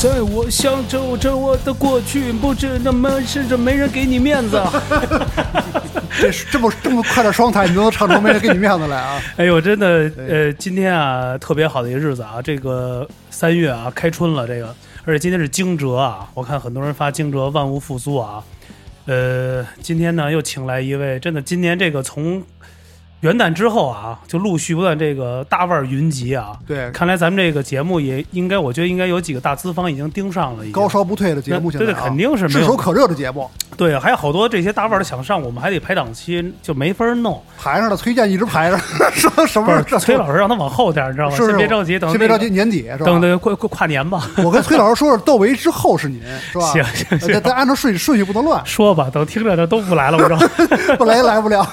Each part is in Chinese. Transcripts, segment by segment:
在我想着着我的过去，不知那么甚至没人给你面子。这这么这么快的双台，你都能唱出没人给你面子来啊！哎呦，真的，呃，今天啊，特别好的一个日子啊，这个三月啊，开春了，这个，而且今天是惊蛰啊，我看很多人发惊蛰，万物复苏啊。呃，今天呢，又请来一位，真的，今年这个从。元旦之后啊，就陆续不断这个大腕儿云集啊。对，看来咱们这个节目也应该，我觉得应该有几个大资方已经盯上了。高烧不退的节目，对对，肯定是炙手可热的节目。对，还有好多这些大腕的想上，我们还得排档期，就没法弄。排上了，崔健一直排着，说什么？崔老师让他往后点，你知道吗？先别着急，等先别着急，年底是吧？等等，快快跨年吧。我跟崔老师说说，窦唯之后是您，是吧？行 行行，咱按照顺顺序不能乱。说吧，等听着这都不来了，我说 不来来不了。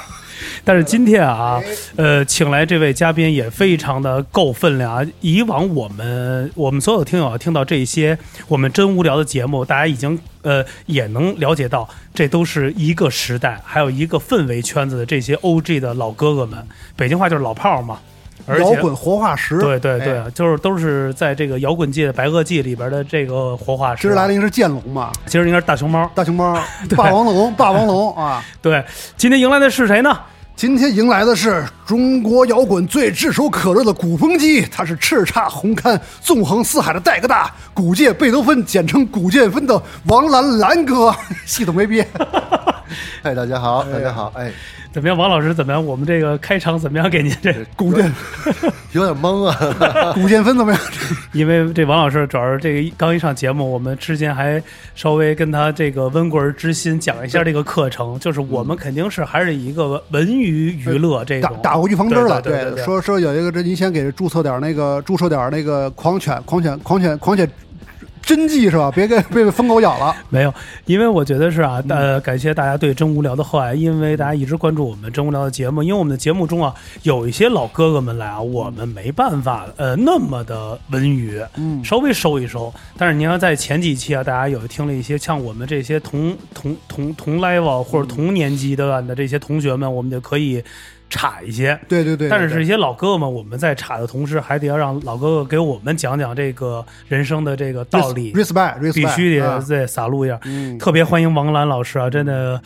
但是今天啊，呃，请来这位嘉宾也非常的够分量啊。以往我们我们所有听友啊听到这些我们真无聊的节目，大家已经呃也能了解到，这都是一个时代，还有一个氛围圈子的这些 O G 的老哥哥们，北京话就是老炮嘛。摇滚活化石，对对对，就是都是在这个摇滚界的白垩纪里边的这个活化石。今儿来的应该是剑龙嘛？其实应该是大熊猫，大熊猫，霸王龙，霸王龙啊！对，今天迎来的是谁呢？今天迎来的是中国摇滚最炙手可热的鼓风机，它是叱咤红堪、纵横四海的戴哥大，古界贝多芬，简称古建芬的王兰兰哥，系统没变。嗨，大家好，大家好，哎。怎么样，王老师？怎么样？我们这个开场怎么样？给您这古剑 有点懵啊，古建芬怎么样？因为这王老师主要是这个刚一上节目，我们之前还稍微跟他这个温故而知新讲一下这个课程，就是我们肯定是还是一个文娱娱乐这种打过预防针了。对，说说有一个这您先给注册点那个注册点那个狂犬狂犬狂犬狂犬。真迹是吧？别给被疯狗咬了。没有，因为我觉得是啊，呃，感谢大家对真无聊的厚爱，因为大家一直关注我们真无聊的节目。因为我们的节目中啊，有一些老哥哥们来啊，我们没办法呃那么的文娱，嗯，稍微收一收。但是您要在前几期啊，大家有听了一些像我们这些同同同同 level 或者同年级的的这些同学们，我们就可以。差一些，对对对，但是是一些老哥哥们，我们在差的同时，还得要让老哥哥给我们讲讲这个人生的这个道理，respect，必须得再洒露一下。特别欢迎王兰老师啊，真的，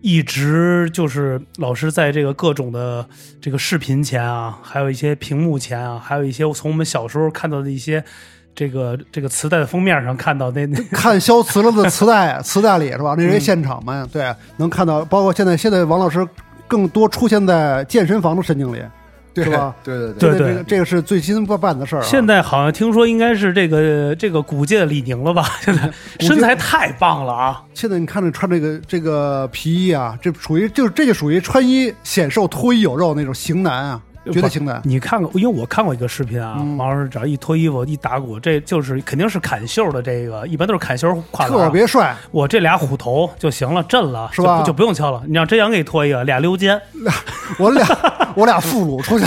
一直就是老师在这个各种的这个视频前啊，还有一些屏幕前啊，还有一些从我们小时候看到的一些这个这个磁带的封面上看到那那看消磁了的磁带，磁带里是吧？那些现场嘛，对，能看到，包括现在现在王老师。更多出现在健身房的神经里，对吧？对对对对，这个这个是最新办的事儿。现在好像听说应该是这个这个古界的李宁了吧？现在身材太棒了啊！现在你看着穿这个这个皮衣啊，这属于就是这就属于穿衣显瘦脱衣有肉那种型男啊。绝对情感。你看过？因为我看过一个视频啊，王老师只要一脱衣服一打鼓，这就是肯定是砍袖的。这个一般都是砍袖胯，特别帅。我这俩虎头就行了，震了是吧？就不用敲了。你让真阳给你脱一个，俩溜肩，我俩我俩副乳出去，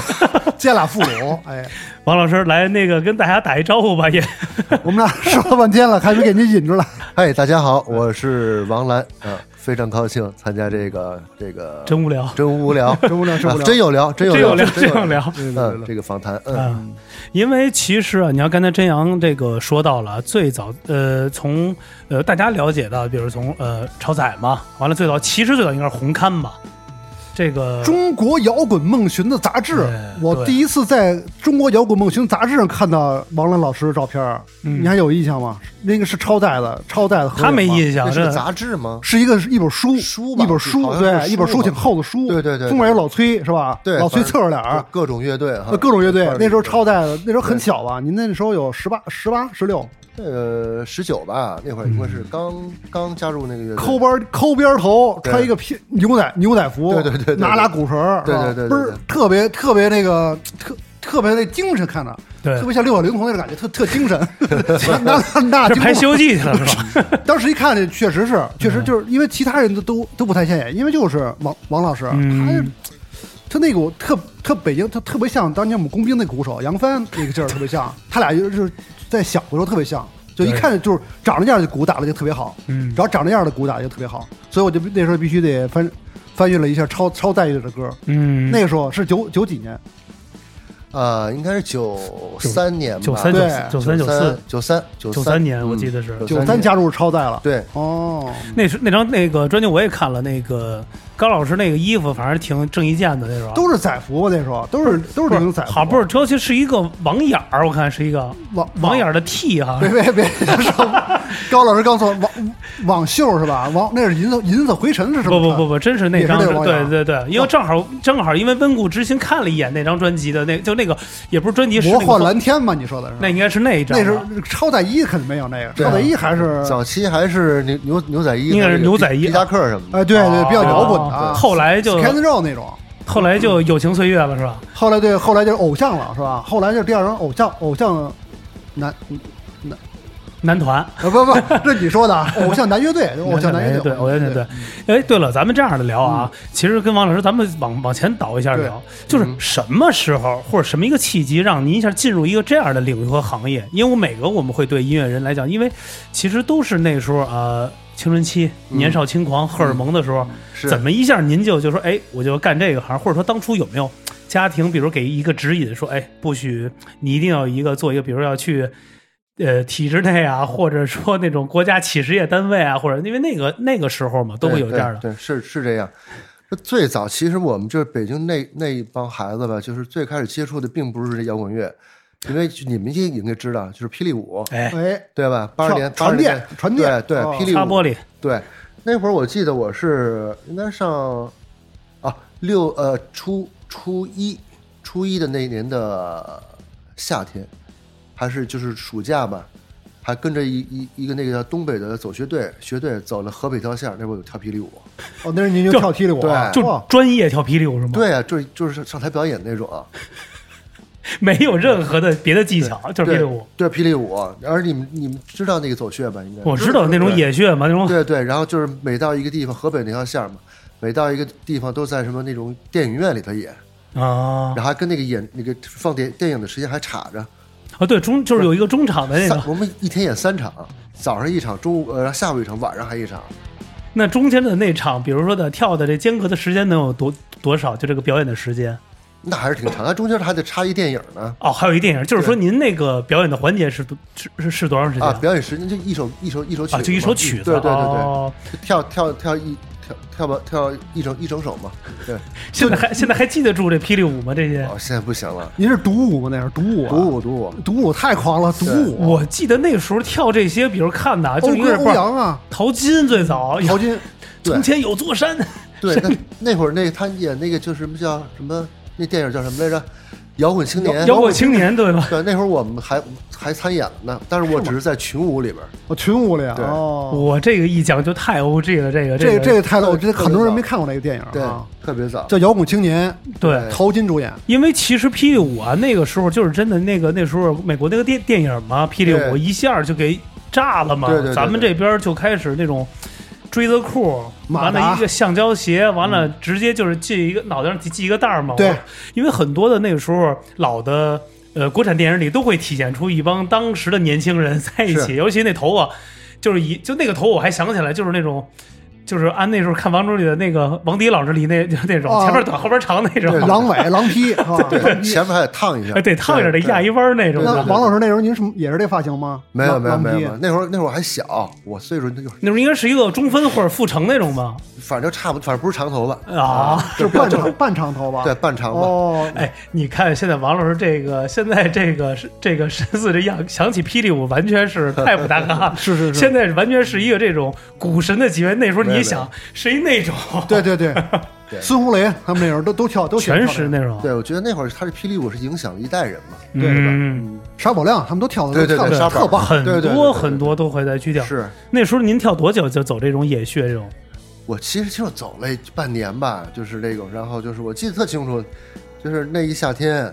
见俩副乳。哎，王老师来那个跟大家打一招呼吧，也。我们俩说了半天了，还没给您引出来。哎，大家好，我是王兰，嗯。非常高兴参加这个这个真无聊，真无聊，真无聊，真无聊，真有聊，真有聊，真有聊。嗯，这个访谈，嗯，因为其实啊，你要刚才真阳这个说到了最早，呃，从呃大家了解到，比如从呃超载嘛，完了最早其实最早应该是红勘吧。这个中国摇滚梦寻的杂志，我第一次在中国摇滚梦寻杂志上看到王兰老师的照片，你还有印象吗？那个是超带的，超带的。他没印象，是杂志吗？是一个一本书，书一本书，对，一本书挺厚的书，对对对。封面有老崔是吧？对，老崔侧着脸，各种乐队，各种乐队。那时候超带的，那时候很小吧？您那时候有十八、十八、十六。呃，十九吧，那会儿应该是刚刚加入那个乐队，抠边抠边头，穿一个皮牛仔牛仔服，对对对，拿俩鼓壳，对对对，不是特别特别那个特特别那精神，看着对。特别像六小龄童那种感觉，特特精神。那那这拍《西游记》去了是吧？当时一看，这确实是，确实就是因为其他人都都都不太显眼，因为就是王王老师，嗯。他是他那股特特北京，他特别像当年我们工兵那鼓手杨帆那个劲儿，特别像。他俩就是在小的时候特别像，就一看就是长那样的鼓打的就特别好，嗯。只要长那样的鼓打的就特别好，所以我就那时候必须得翻翻阅了一下超超带乐的歌。嗯，那个时候是九九几年，呃，应该是九三年吧，九三对。九三九四。九三九九三年，我记得是。嗯九三加入超载了。对，哦，那是那张那个专辑我也看了，那个高老师那个衣服，反正挺郑伊健的那时候。都是载服吧？那时候都是都是这种载服。好，不是，尤其是一个网眼儿，我看是一个网网眼儿的 T 哈别，别别说，高老师刚说网网袖是吧？网那是银色银色回尘是什么？不不不不，真是那张，对对对，因为正好正好因为温故知新看了一眼那张专辑的那就那个也不是专辑，是魔幻蓝天嘛？你说的是？那应该是那一张那吧，是超载衣肯定没有那个，超载衣还是早期还是牛牛牛仔衣，应该是牛仔衣皮夹克什么的。哎对对比较摇滚啊，后来就 Scan Row 那种。后来就友情岁月了是吧？后来对，后来就是偶像了是吧？后来就是第二张偶像偶像男男男团。啊不不，这你说的啊，偶像男乐队，偶像男乐，队，偶像乐队。哎，对了，咱们这样的聊啊，其实跟王老师咱们往往前倒一下聊，就是什么时候或者什么一个契机让您一下进入一个这样的领域和行业？因为我每个我们会对音乐人来讲，因为其实都是那时候呃青春期、年少轻狂、荷尔蒙的时候，是怎么一下您就就说哎，我就干这个行，或者说当初有没有家庭，比如给一个指引，说哎，不许你一定要一个做一个，比如要去。呃，体制内啊，或者说那种国家企事业单位啊，或者因为那个那个时候嘛，都会有这样的。对，对是是这样。最早其实我们就是北京那那一帮孩子吧，就是最开始接触的并不是这摇滚乐，因为你们也应该知道，就是霹雳舞，哎，哎，对吧？八十年传80年电传电对对，哦霹雳舞，擦玻璃，对。那会儿我记得我是应该上啊六呃初初一初一的那一年的夏天，还是就是暑假吧，还跟着一一一个那个叫东北的走学队学队走了河北条线，那会儿有跳霹雳舞。哦，那是您就就跳霹雳舞对，就专业跳霹雳舞是吗？，对啊，就就是上台表演那种啊，没有任何的别的技巧，就是霹雳舞。对，霹雳舞。而你们你们知道那个走穴吧？应该我知道那种野穴嘛，那种对对，然后就是每到一个地方，河北那条线嘛，每到一个地方都在什么那种电影院里头演，啊然后还跟那个演那个放电电影的时间还差着。啊，对中就是有一个中场的那个，我们一天演三场，早上一场，中午呃下午一场，晚上还一场。那中间的那场，比如说的跳的这间隔的时间能有多多少？就这个表演的时间那还是挺长，它中间还得插一电影呢。哦，还有一电影，就是说您那个表演的环节是多是是是多长时间啊，表演时间就一首一首一首曲子啊，就一首曲子，对对对对，哦跳跳跳一跳跳吧跳一整一整首嘛。对，现在还现在还记得住这霹雳舞吗？这些？哦，现在不行了，您是独舞吗？那是独舞啊，独舞独舞。独舞太狂了，独舞，我记得那时候跳这些，比如看的啊，就是一个不是阳啊，淘金最早，淘金，从前有座山，对，那 那会儿那他演那个就是什么叫什么那电影叫什么来着？摇滚青年。摇滚青年对吧？对，那会儿我们还还参演了呢，但是我只是在群舞里边儿。我群舞里啊，对哦，我这个一讲就太 O G 了，这个这个这个个太了，我觉得很多人没看过那个电影对啊，，特别早。叫《摇滚青年》，对。陶金主演，因为其实霹雳舞啊，那个时候就是真的那个那时候美国那个电电影嘛，霹雳舞一下就给炸了嘛。对对对对咱们这边就开始那种锥子裤，完了一个橡胶鞋，完了直接就是系一个脑袋上系一个带儿嘛。对，因为很多的那个时候老的呃国产电影里都会体现出一帮当时的年轻人在一起，尤其那头发，就是一就那个头我还想起来，就是那种。就是按那时候看《王中里的那个王迪老师里那 就那种哦前面短后边长那种，狼尾狼劈是吧？对，前面还得烫一下哎，，对，烫一下得压一弯儿那种。那王老师那时候您是也是这发型吗？没有没有没有，那会儿那会儿还小，我岁数那就那时候应该是一个中分或者复成那种吧？反正差不多，反正不是长头发，啊，是半长半长头发，对，半长发。哦，哎，你看现在王老师这个，现在这个是 这个身子这样，想起霹雳舞完全是太不搭嘎。是是是现在完全是一个这种股神的级别。那时候你没有一想，谁那种，对对对。对，孙红雷他们那时候都都跳都全是那种。对，我觉得那会儿他这霹雳舞是影响了一代人嘛，嗯对吧？嗯，沙宝亮他们都跳的对对对沙宝。特棒，很多很多都会在去跳。是。那时候您跳多久就走这种野穴这种？我其实就走了半年吧，就是这种，然后就是我记得特清楚，就是那一夏天，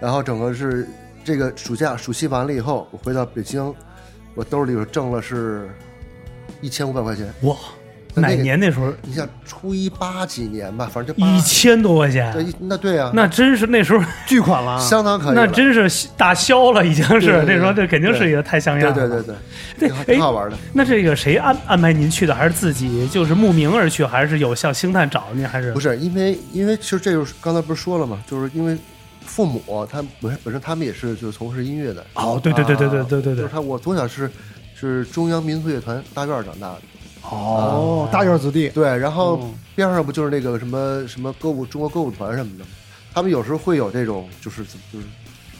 然后整个是这个暑假暑期完了以后，我回到北京，我兜里头挣了是一千五百块钱。哇，哪年那时候你像初一八几年吧，反正就一千多块钱对，那对啊，那真是那时候巨款了啊，相当可以。那真是大销了，已经是那时候这肯定是一个太像样了。对对对对，对挺好玩的。那这个谁安安排您去的？还是自己就是慕名而去，还是有向星探找您？还是不是因为因为其实这就是刚才不是说了吗，就是因为父母他们本身本身他们也是就是从事音乐的。哦，对对对对对对对对就是，他我从小是是中央民族乐团大院长大的。哦，大院子弟，对，然后嗯边上不就是那个什么什么歌舞中国歌舞团什么的，他们有时候会有这种就是怎么就是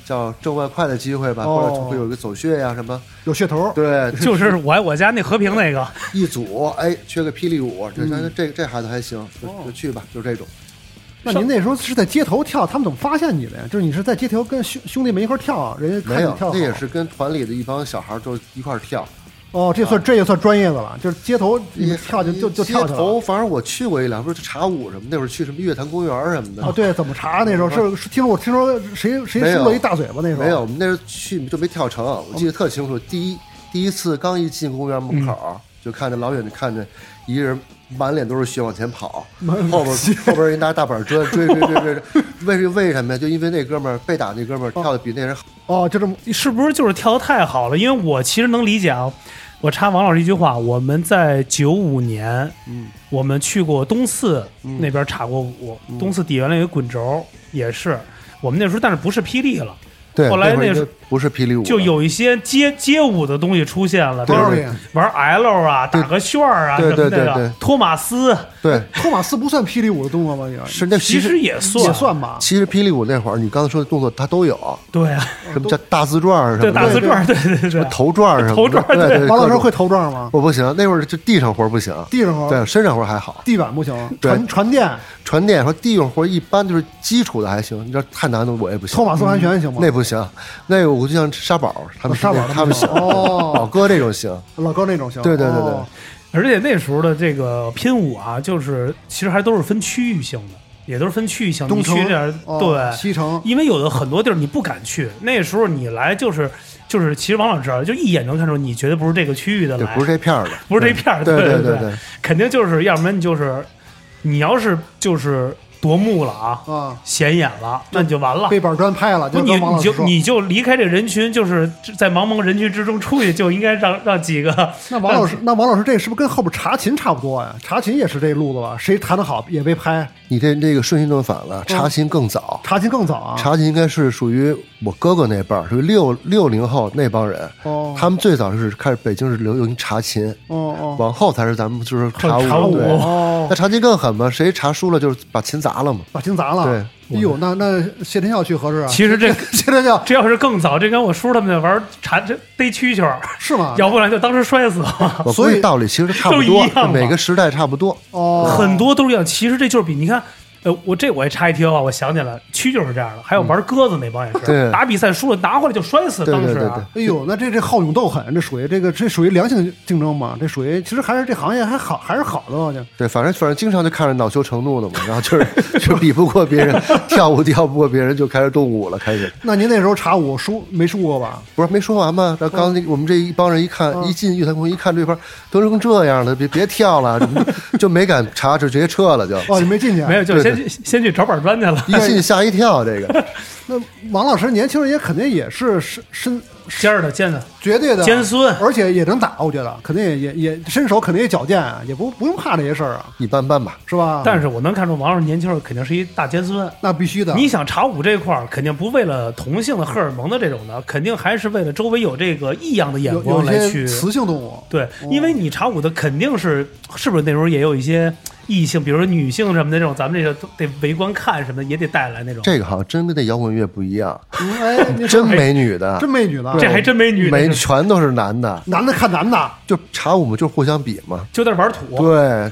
叫挣外快的机会吧，哦或者会有一个走穴呀、什么。有噱头，对，就是我爱我家那和平那个，一组哎缺个霹雳舞，这嗯这这这孩子还行，就哦就去吧，就这种。那您那时候是在街头跳，他们怎么发现你的呀？就是你是在街头跟兄兄弟们一块儿跳，人家看没有，你跳好，那也是跟团里的一帮小孩儿就一块儿跳。哦，这算这也算专业的了，就是街头你们跳就就就街跳去了。头，反正我去过一两，不是茶舞什么，那会儿去什么乐坛公园什么的。啊，对，怎么查那时候 是是听说我听说谁谁输了一大嘴巴那时候没有，我们那时候去就没跳成，我记得特清楚。第一第一次刚一进公园门口儿，就看着老远就看着一个人满脸都是血往前跑，后边后边人拿大板砖追追追追追，为为什么呀？就因为那哥们儿被打那哥们儿跳的比那人好。哦，就这么是不是就是跳的太好了？因为我其实能理解啊。我插王老师一句话，我们在九五年，嗯，我们去过东四那边插过舞，东四底原来有个滚轴，也是。我们那时候，但是不是霹雳了，对，后来那不是霹雳舞，就有一些街街舞的东西出现了，比如对对。玩 L 啊，打个旋儿啊对什么对对对那个，托马斯。对，托马斯不算霹雳舞的动作吗？也？是那其实也算。也算吧。其实霹雳舞那会儿，你刚才说的动作它都有，对啊，什么叫大字转儿什对么的，打字转儿，对对。对什么，头转儿什么的，头转儿对对对。王老师会头转吗？我不行，那会儿就地上活不行，地上活，对，身上活还好。地板不行，传传电，传电说地上活一般就是基础的还行，你知道太难的我也不行。托。马斯完全行吗？那不行，那个我就像沙宝他们哦沙宝他们行，哦。宝哥这种行，老哥那种行。对对对对。哦。而且那时候的这个拼舞啊，就是其实还都是分区域性的，也都是分区域性。东城你去这儿，哦对，西城，因为有的很多地儿你不敢去，那时候你来就是就是，其实王老师啊就一眼能看出你绝对不是这个区域的对，来，不是这片儿的，不是这片儿，对对对对，肯定就是，要不然你就是你要是就是夺目了啊，啊，显眼了，那你就完了。被板砖拍了，不，就你你就。你就离开这人群，就是在茫茫人群之中出去，就应该让让几个 那王老师，那王老师这是不是跟后边查琴差不多呀？查琴也是这路子吧？谁弹得好也被拍，你这这个顺序弄反了，查琴更早，查琴更早啊。查琴应该是属于我哥哥那辈儿，属于六六零后那帮人，哦他们最早是开始北京是流行查琴，哦哦往后才是咱们就是查查舞对哦那，查琴更狠嘛，谁查输了就是把琴砸了嘛。把琴砸了。对哎呦，那那谢天笑去合适啊？其实这 谢天笑这要是更早，这跟我叔他们在玩缠这逮蛐蛐儿，是吗？要不然就当时摔死了。我所以计道理其实差不都多一样，嘛每个时代差不多。哦，很多都是一样。其实这就是比你看，呃，我这我也插一听啊，我想起来，区就是这样的，还有玩鸽子那帮也是，对打比赛输了拿回来就摔死，对当时对对啊对哎呦，那这这好勇斗狠，这属于这个这属于良性竞争嘛？这属于其实还是这行业还好还是好的吧？就对，反正反正经常就看着恼羞成怒的嘛，然后就是就比不过别人，跳舞跳不过别人就开始动武了，开始那您那时候查舞输没输过吧？不是没说完吗？然后刚才我们这一帮人一看，嗯一进玉坛宫一看这边都成这样了，别别跳了，就没敢查，就直接撤了，就哦，你没进去啊？没有，就对先去先去找板砖去了。一进吓一跳，这个那王老师年轻人也肯定也是身身尖儿的尖的，绝对的尖孙而且也能打，我觉得肯定也也也身手肯定也矫健啊，也不不用怕这些事儿啊，一般般吧。是吧？但是我能看出王老师年轻时候肯定是一大尖孙。那必须的。你想查舞这块儿，肯定不为了同性的荷尔蒙的这种的，肯定还是为了周围有这个异样的眼光来去。雌性动物，对，因为你查舞的肯定是，是不是那时候也有一些异性，比如说女性什么的这种，咱们这个都得围观看什么的，也得带来那种。这个好像真跟那摇滚乐不一样，真说没女的，真没女的，这还真没女的，没全都是男的，男的看男的，就查我们，就互相比嘛。就在那玩土。对，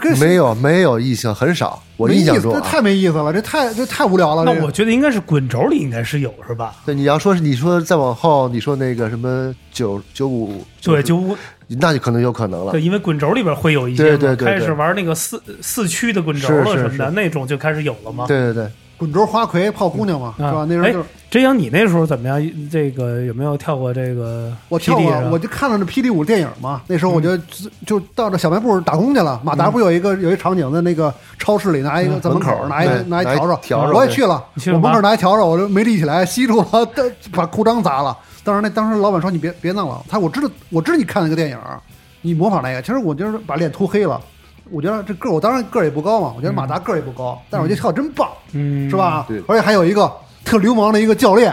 这没有没有异性很少，我印象中啊。这太没意思了，这太这太无聊了。那我觉得应该是滚轴里应该是有是吧？对，你要说是你说再往后，你说那个什么九九五，对，就无那就可能有可能了。对，。因为滚轴里边会有一些对对对对。开始玩那个四四驱的滚轴了什么的是那种就开始有了嘛。对对对，滚轴花魁泡姑娘嘛，是吧？那时候就是真阳，你那时候怎么样？这个有没有跳过这个我跳过我就看了那霹雳舞电影嘛。那时候我嗯就就到这小卖部打工去了。马达不有一个有一场景在那个超市里拿一个在门口拿一个拿一笤帚，笤帚我也去了。我门口拿一笤帚，我就没立起来，吸住了，把裤裆砸了。当时那当时老板说你别别弄了，他说我知道我知道你看那个电影，你模仿那个。其实我就是把脸涂黑了。我觉得这个儿我当然个儿也不高嘛，我觉得马达个儿也不高，但是我觉得跳得真棒。嗯，是？吧对？而且还有一个特流氓的一个教练，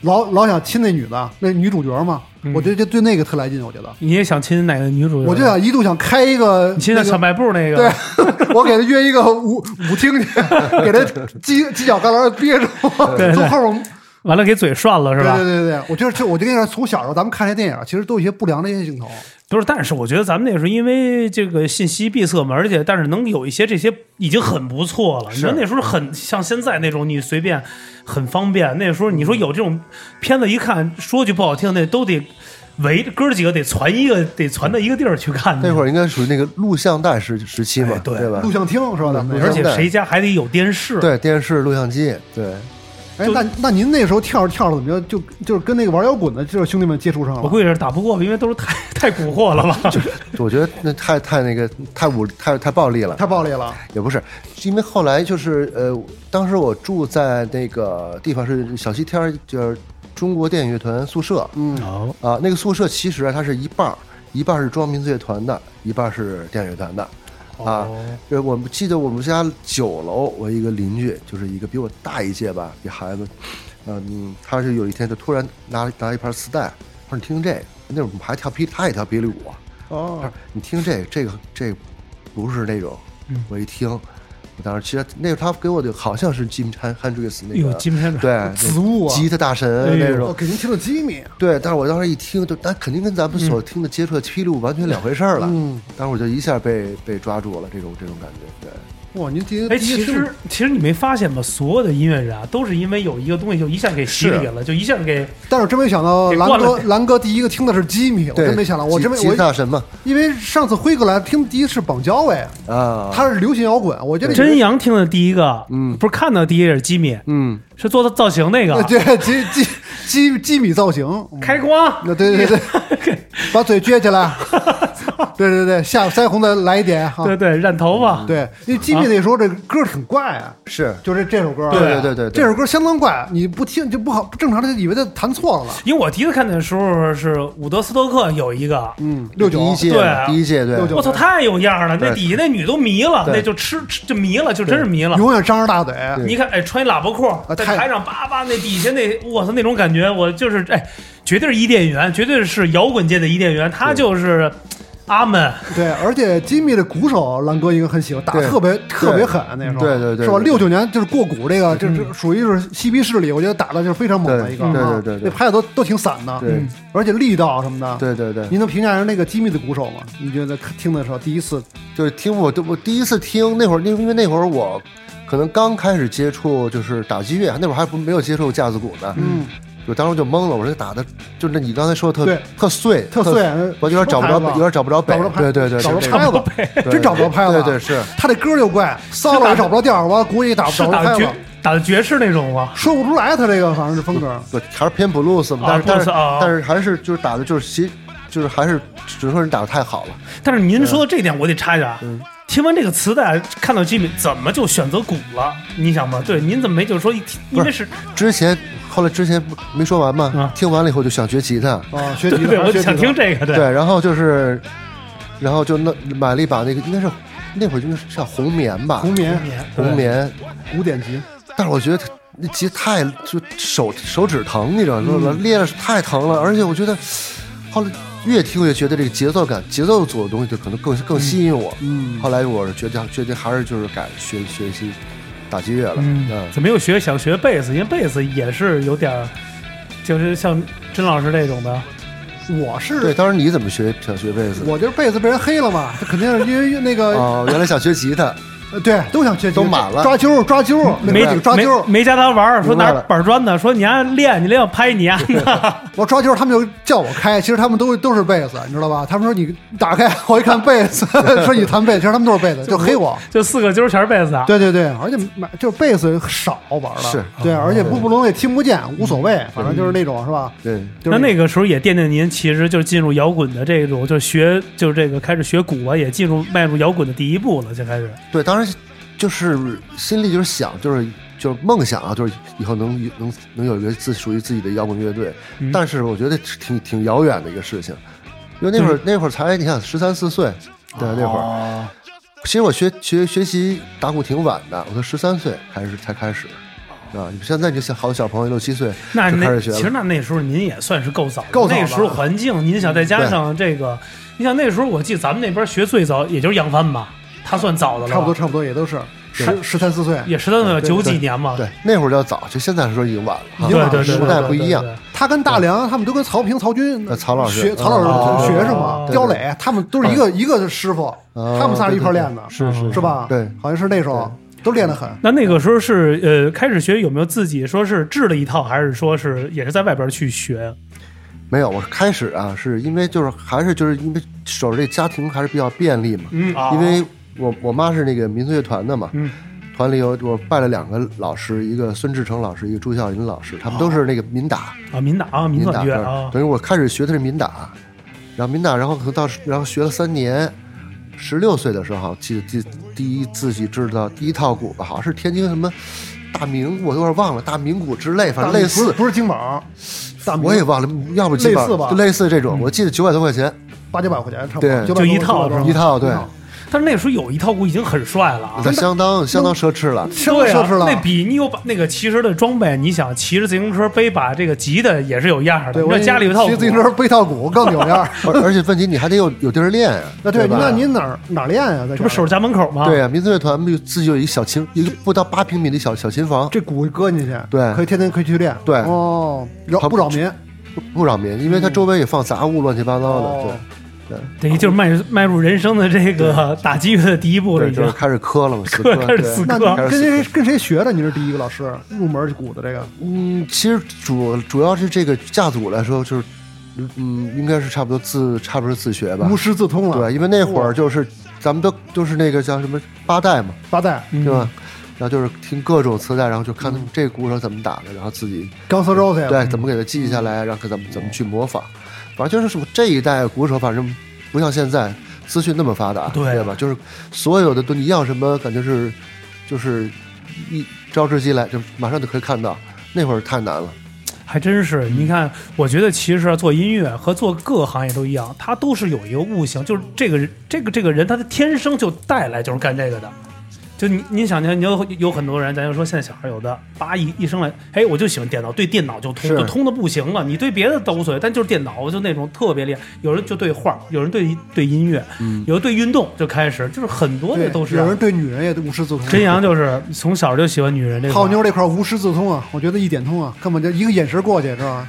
老老想亲那女的，那女主角嘛，嗯我觉得就对那个特来劲，我觉得，你也想亲哪个女主角？我就想一度想开一个，你亲那小卖部那个，对，我给他约一个舞舞厅去，给他犄犄角旮旯憋住，对从后面。完了给嘴涮了是吧？对对对对，我就是就，我就跟你说，从小时候咱们看这电影，其实都有一些不良的一些镜头。不是，但是我觉得咱们那时候因为这个信息闭塞嘛，而且但是能有一些这些已经很不错了。你说那时候很像现在那种，你随便很方便。那时候你说有这种片子，一看说句不好听，那都得围着哥几个得攒一个，得攒到一个地儿去看。那会儿应该属于那个录像带时时期嘛，哎对吧录？像厅是吧？咱们而且。谁家还得有电视？对，电视、录像机，对，哎，那那您那时候跳着跳着怎么着？就就是跟那个玩摇滚的这兄弟们接触上了。我估计是打不过，因为都是太 太蛊惑了吧？就是我觉得那太太那个太武太太暴力了，太暴力了。也不是，因为后来就是呃，当时我住在那个地方是小西天，就是中国电影乐团宿舍嗯，哦，啊。那个宿舍其实啊，它是一半儿，一半儿是中央民族乐团的，一半儿是电影乐团的啊。哦。呃，我们记得我们家九楼，我一个邻居，就是一个比我大一届吧，一孩子，嗯，他是有一天就突然拿拿一盘磁带，他说你听听这个，那会儿我们还跳霹，他也跳霹雳舞哦，他哦说，你听这个，这个这个不是那种，嗯。我一听，我当时其实那个他给我的好像是 Jim Han Hendrix 那哟，个，对，吉他大哎神那呦种，我给您听了机密。对，但是我当时一听，就那肯定跟咱们所听的接触的霹雳舞完全两回事儿了。嗯，当时我就一下被被抓住了，这种这种感觉，对，哇，您第一哎，其实其实你没发现吗？所有的音乐人啊，都是因为有一个东西就一下给洗礼了，就一下给但是我真没想到给灌了蓝哥，蓝哥第一个听的是吉米，我，真没想到，我真没我大神嘛，因为上次辉哥来听第一是绑交哎，啊，他是流行摇滚，我觉得真阳听的第一个，嗯不是看到第一个是吉米，嗯，是做的造型那个呃 对吉吉吉吉米造型，嗯开光，对对对，把嘴撅起来，对 对对，下腮红再来一点哈，对对，染头发，对，因为吉米那时候这个歌挺怪啊，是，就这这首歌，对对对对，这首歌相当怪，你不听就不好，正常的以为他弹错了。了，因为我第一次看的时候是伍德斯托克有一个，嗯，六九一届对第一届对。我操，太有样了，那底下那女都迷了，那就吃吃就迷了，就真是迷了。永远张着大嘴，你看，哎，穿一喇叭裤，在台上叭叭，那底下那，我操，那种感觉，我就是，哎，绝对是伊甸园，绝对是摇滚界的伊甸园，他就是阿门。对，而且吉米的鼓手蓝哥应该很喜欢，打对特别特别狠，那时候。对对对是吧？对六九年就是过鼓这个，就是属于是嬉皮士里，我觉得打的就是非常猛的一个，对啊。对对对对。那拍的都都挺散的，对。嗯。而且力道什么的，对对对，您能评价一下那个吉米的鼓手吗？你觉得听的时候第一次，就是听我我第一次听那会儿，因为因为那会儿我可能刚开始接触就是打击乐，那会儿还不没有接触架子鼓呢，嗯，我当时就懵了，我说打的就那你刚才说的特特碎特碎，我有点找不着，有点找不着北对对对，找不着拍子，真找不着拍子，对对是，他这歌就怪，骚了也找不着调儿，完了鼓也打不着拍子打的爵，打的爵士那种吗？说不出来他这个反正是风格，对还是偏 blues 嘛，啊但是但是但是还是就是打的就是其就是还是只能说人打的太好了，但是您说的这点，我得插一下。嗯听完这个磁带，看到吉米，怎么就选择鼓了？你想吗，对，您怎么没就说一听，因为是之前后来之前不没说完吗啊？听完了以后就想学吉他，啊，学对吉对，他，我想听这个，对对，然后就是然后就那买了一把那个应该是那会儿应该是叫红棉吧，红棉红棉，古典吉，但是我觉得那吉他太就手手指疼，你知道吗？练了太疼了，而且我觉得后来越听越觉得这个节奏感、节奏组的东西就可能更更吸引我。嗯，后来我是决定决定还是就是改学学习打击乐了。嗯，怎么又学想学贝斯？因为贝斯也是有点儿，就是像甄老师这种的，我是对，当时你怎么学想学贝斯？我就是贝斯被人黑了嘛，这肯定是因为那个哦，原来想学吉他，呃对，都想学都满了抓阄抓阄，没抓阄，没加他玩儿，说拿板砖的，说你还练，你练我拍你啊！我抓阄，他们就叫我开，其实他们都都是贝斯，你知道吧？他们说你打开，我一看贝斯，说你弹贝斯，其实他们都是贝斯，就黑我。就四个揪全是贝斯啊。对对对，而且买就是贝斯少玩了，是对，而且不不聋也听不见，无所谓，反正就是那种是吧？对，那那个时候也奠定您其实就进入摇滚的这种，就学就是这个开始学鼓啊，也进入迈入摇滚的第一步了，就开始。对，当然就是心里就是想，就是就是梦想啊，就是以后能能能有一个自属于自己的摇滚乐队。嗯但是我觉得挺挺遥远的一个事情，因为那会儿那会儿才你看十三四岁，对那会儿。哦其实我学学学习打鼓挺晚的，我都十三岁开始才开始，啊，现在就像好多小朋友六七岁那开始学了。其实那那时候您也算是够早，够早那时候环境，您想再加上这个，你想那时候我记得咱们那边学最早也就是杨帆吧，他算早的了，差不多差不多也都是。十十三四岁，也十三岁对九几年嘛，对，那会儿叫早，就现在说已经晚了。啊。对对对，时代不一样。对。对对他跟大梁他们都跟曹平、曹军、呃曹老师。学曹老哦师学生嘛，刁磊他们都是一个一个师傅，哦他们仨是一块儿练的，是是是。吧？对，好像是那时候都练得很。那那个时候是呃开始学有没有自己说是制了一套，还是说是也是在外边去学？没有，我开始啊，是因为就是还是就是因为守着这家庭还是比较便利嘛，嗯。因为我我妈是那个民族乐团的嘛，嗯。团里有我拜了两个老师，一个孙志成老师，一个朱孝林老师，他们都是那个民打，啊民打啊民打乐啊，等于我开始学的是民打，然后民打，然后可能到然后学了三年，十六岁的时候，记得第第一自己知道第一套鼓吧，好像是天津什么大明，我有点忘了大明鼓之类，反正类似不是，金宝，大我也忘了，要不类似吧就类似这种，我记得九百多块钱八九百块钱，差不多对900就一套一套，对，但是那个时候有一套鼓已经很帅了啊。那相当相当奢侈了。奢侈了。那比你有把那个骑士的装备，你想骑着自行车背把这个吉的也是有样儿的。对，我家里有一套骑自行车背套鼓更有样儿。而而且问题你还得有有地儿练啊。那对，吧那您哪儿哪儿练呀？这这不守着家门口吗？对啊，民族乐团就自己有一个小琴，一个不到八平米的小小琴房，这鼓搁进去，对可以天天可以去练。对哦，不扰民。不不扰民，因为它周围也放杂物，乱七八糟的。哦等于就是迈入迈入人生的这个打击乐的第一步了，已经就是。开始磕了嘛，死磕 开始死那磕你跟谁跟谁学的？你是第一个老师入门鼓的这个？嗯，其实主主要是这个架组来说，就是嗯，应该是差不多自差不多自学吧无。师自通了。对，因为那会儿就是咱们都都是那个叫什么八代嘛，八代对吧？然后就是听各种磁带，然后就看他们这鼓手怎么打的，然后自己钢丝 Rose 对怎么给它记下来，然后怎么怎么去模仿。反正就是说这一代鼓手，反正不像现在资讯那么发达，对对吧？就是所有的都你要什么，感觉是就是一招之即来，就马上就可以看到。那会儿太难了，还真是，你看，我觉得其实啊，做音乐和做各个行业都一样，他都是有一个悟性，就是这个人，这个这个人，他的天生就带来就是干这个的。就你，你想想，你有有很多人，咱就说现在小孩有的，叭一一生来，哎，我就喜欢电脑，对电脑就通，就通的不行了。你对别的都无所谓，但就是电脑就那种特别厉害。有人就对画，有人对对音乐，有人对运动就开始，就是很多的，都是、啊有人。对女人也无师自通。真阳就是从小就喜欢女人这个泡妞这块儿无师自通啊，我觉得一点通啊，根本就一个眼神过去是吧？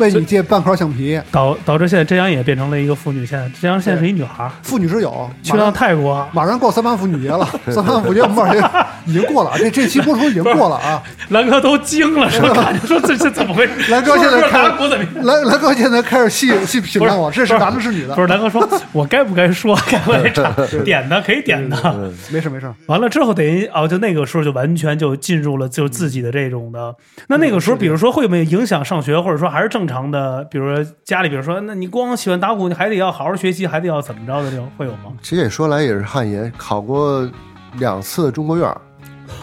为你借半块橡皮，导导致现在真阳也变成了一个妇女，现在真阳现在是一女孩，妇女之友，去趟泰国。马上过三八妇女节了，三八妇女节我们这儿 已经过了，这这期播出已经过了啊。兰哥都惊了，说说这这怎么回事？兰哥现在开打鼓怎么？来来哥现在开始细细品不是判我，这是男的是女的不？是兰哥说，我该不该说？该不该唱？点的可以点的。没事没事，完了之后，等于哦，就那个时候就完全就进入了就自己的这种的。那那个时候，比如说会不会影响上学，或者说还是正常的？比如说家里，比如说，那你光喜欢打鼓，你还得要好好学习，还得要怎么着的？这种会有吗？其实也说来也是汗颜，考过两次中国院儿，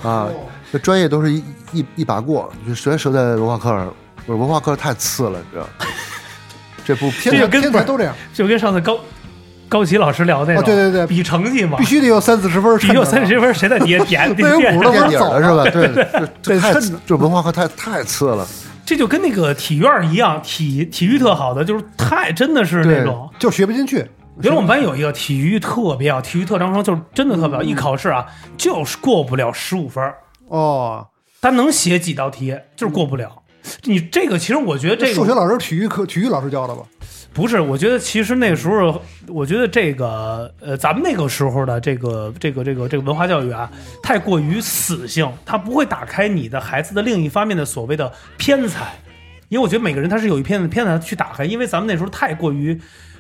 啊，这专业都是一一一把过，就全折在文化课上。我文化课太次了，你知道？这不天才这个跟都这样，就跟上次高高奇老师聊那种，啊对对对比成绩嘛必，须得有三四十分，比有三十分，谁在底下点点鼓的垫底儿了是吧？对 对对，这太得趁着这文化课太太次了。这就跟那个体院一样，体体育特好的，就是太真的是那种。就学不进去。原来我们班有一个体育特别好，体育特长生，就是真的特别好，一考试啊就是过不了十五分儿，哦，他能写几道题，就是过不了。你这个其实我觉得这个数学老师体育课体育老师教的吧？不是，我觉得其实那时候，我觉得这个呃，咱们那个时候的这个这个这个这个文化教育啊，太过于死性，它不会打开你的孩子的另一方面的所谓的偏才，因为我觉得每个人他是有一片的偏才去打开，因为咱们那时候太过于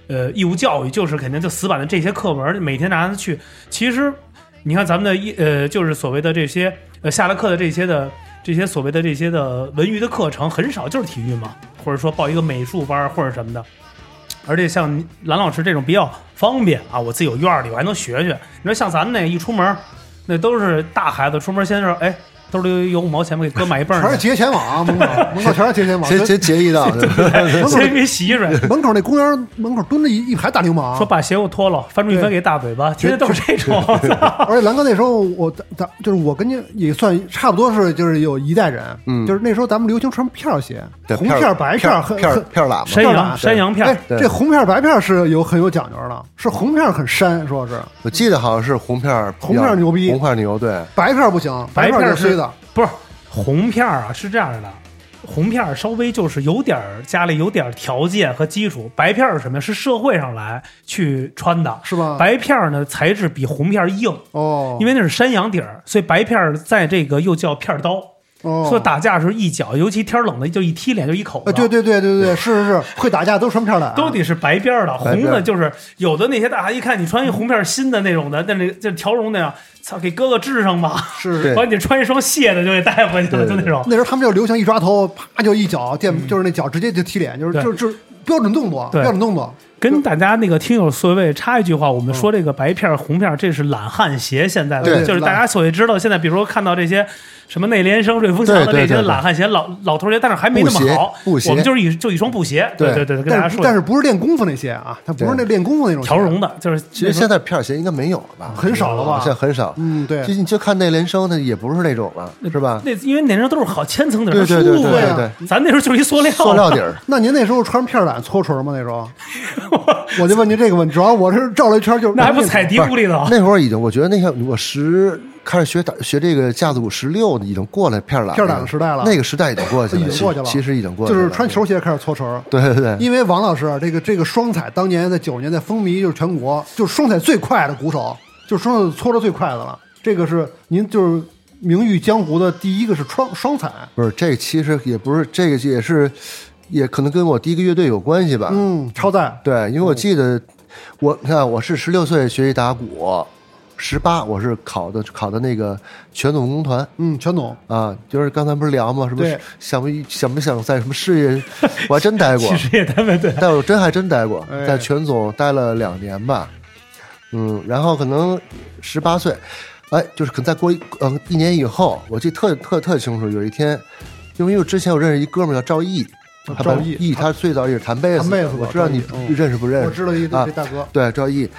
呃义务教育，就是肯定就死板的这些课文，每天拿他去，其实你看咱们的一呃，就是所谓的这些呃下了课的这些的这些所谓的这些的文娱的课程很少，就是体育嘛，或者说报一个美术班或者什么的。而且像兰老师这种比较方便啊，我自己有院儿里，我还能学学。你说像咱们那一出门，那都是大孩子，出门先说，哎，兜里有有五毛钱吗？给哥买一泵全是节钱网，门口门口全是节钱网。节节节一道，先给洗衣水。门口那公园门口蹲着一一排大流氓，说把鞋给我脱了，翻出一翻给大嘴巴，天天都是这种。而且蓝哥那时候我咱咱就是我跟您也算差不多是就是有一代人，嗯。就是那时候咱们流行穿片儿鞋，对红片儿白片儿片儿片儿喇嘛，山羊片儿喇山羊片这红片儿白片儿是有很有讲究的，是红片儿很膻，说是。我记得好像是红片儿，红片儿牛逼。红片儿牛，对，白片儿不行，白片儿是的，不是红片儿啊，是这样的。红片儿稍微就是有点儿家里有点儿条件和基础，白片儿是什么呀？是社会上来去穿的，是吧？白片儿呢材质比红片儿硬，哦，因为那是山羊底儿，所以白片儿在这个又叫片儿刀，哦，所以打架的时候一脚，尤其天冷的，就一踢脸就一口子。啊，对对对对对，是是是，会打架都什么片儿的，都得是白边儿的，红的就是有的那些大汉一看你穿一红片新的那种的，那那就条绒那样，操，给哥哥治上吧，是 是。完你穿一双卸的就给带回去了，就那种。那时候他们就流行一抓头，啪就一脚垫，就是那脚直接就踢脸，就是就是就是标准动作，对标准动作。跟大家那个听友所谓插一句话，我们说这个白片儿、红片儿，这是懒汉鞋。现在的对就是大家所谓知道，现在比如说看到这些什么内联升、瑞风祥的这些懒汉鞋、老老头鞋，但是还没那么好。布鞋我们就是一就一双布鞋。对对对对，跟大家但是说。但是不是练功夫那些啊？它不是那练功夫那种鞋条绒的，就是其实现在片儿鞋应该没有了吧？很少了吧现在很少。嗯，对就，你就看内联升，它也不是那种了，是吧？那因为那时候都是好千层底儿，对对对舒服呀对对对咱那时候就是一塑料，塑料底儿，那您那时候穿片儿胆搓锤吗？那时候，我就问您这个问题，主要我是绕了一圈，就是那还不踩嘀咕里头。那会儿已经，我觉得那个我十开始学打学这个架子鼓十六，已经过了片儿片儿了胆的时代了那个时代已经过去了，已经过去了其实已经过去了，就是穿球鞋开始搓锤。对对对，因为王老师啊这个这个双踩当年在九十年代风靡就是全国，就是双踩最快的鼓手，就是双踩搓的最快的了。这个是您就是名誉江湖的第一个是双双踩，不是这其实也不是这个也是，也可能跟我第一个乐队有关系吧。嗯，超赞，对，因为我记得我你看我是十六岁学习打鼓，十八我是考的考的那个全总工团。嗯，全总。啊，就是刚才不是聊吗？什么对想不想不想在什么事业？我还真待过事业单位对，但我真还真待过，哎在全总待了两年吧。嗯，然后可能十八岁，哎，就是可能再过一嗯一年以后，我记得特特特清楚。有一天，因为因为之前我认识一哥们儿叫赵毅，他赵毅毅他最早也是弹贝斯的，弹贝斯我知道你认识不认识？我知道一啊这大哥，对赵毅，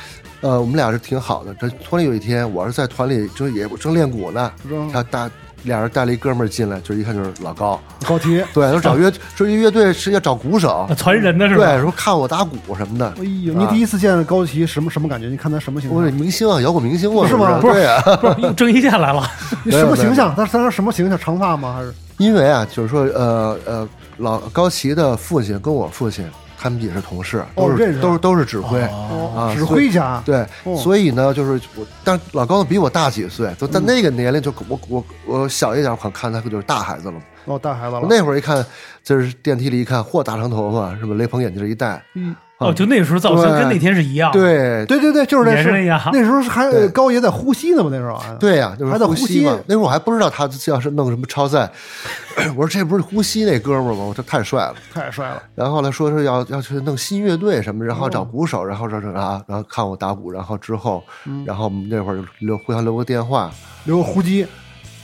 呃，我们俩是挺好的。这突然有一天，我是在团里正也正练鼓呢，嗯他大俩人带了一哥们儿进来，就一看就是老高，高提，对，说找乐说一乐队是要找鼓手，传人的是吧？对，说看我打鼓什么的。哎呦，你第一次见高旗什么什么感觉？你看他什么形象我是象？明星啊，摇滚明星嘛，是吗不对啊，不是郑伊健来了，你什么形象？他他什么形象？长发吗？还是因为啊，就是说，呃呃，老高旗的父亲跟我父亲，他们也是同事，都是都是都是指挥哦啊，指挥家？对，哦所以呢，就是我，但老高比我大几岁，就在那个年龄，就我我我小一点，我看他就是大孩子了。哦，大孩子了。那会儿一看，就是电梯里一看，嚯，大长头发，是吧？雷朋眼镜一戴，嗯哦，就那时候造型跟那天是一样。，对对对对，就是那时候。也是那样。那时候是还高爷在呼吸呢嘛，那时候啊。对呀、就是还在呼吸。嘛。那时候我还不知道他要是弄什么超载，我说这不是呼吸那哥们儿吗？我说太帅了。太帅了。然后后来说是要要去弄新乐队什么，然后找哦鼓手，然后这这啊，然后看我打鼓，然后之后，嗯。然后我们那会儿留互相留个电话，留个呼机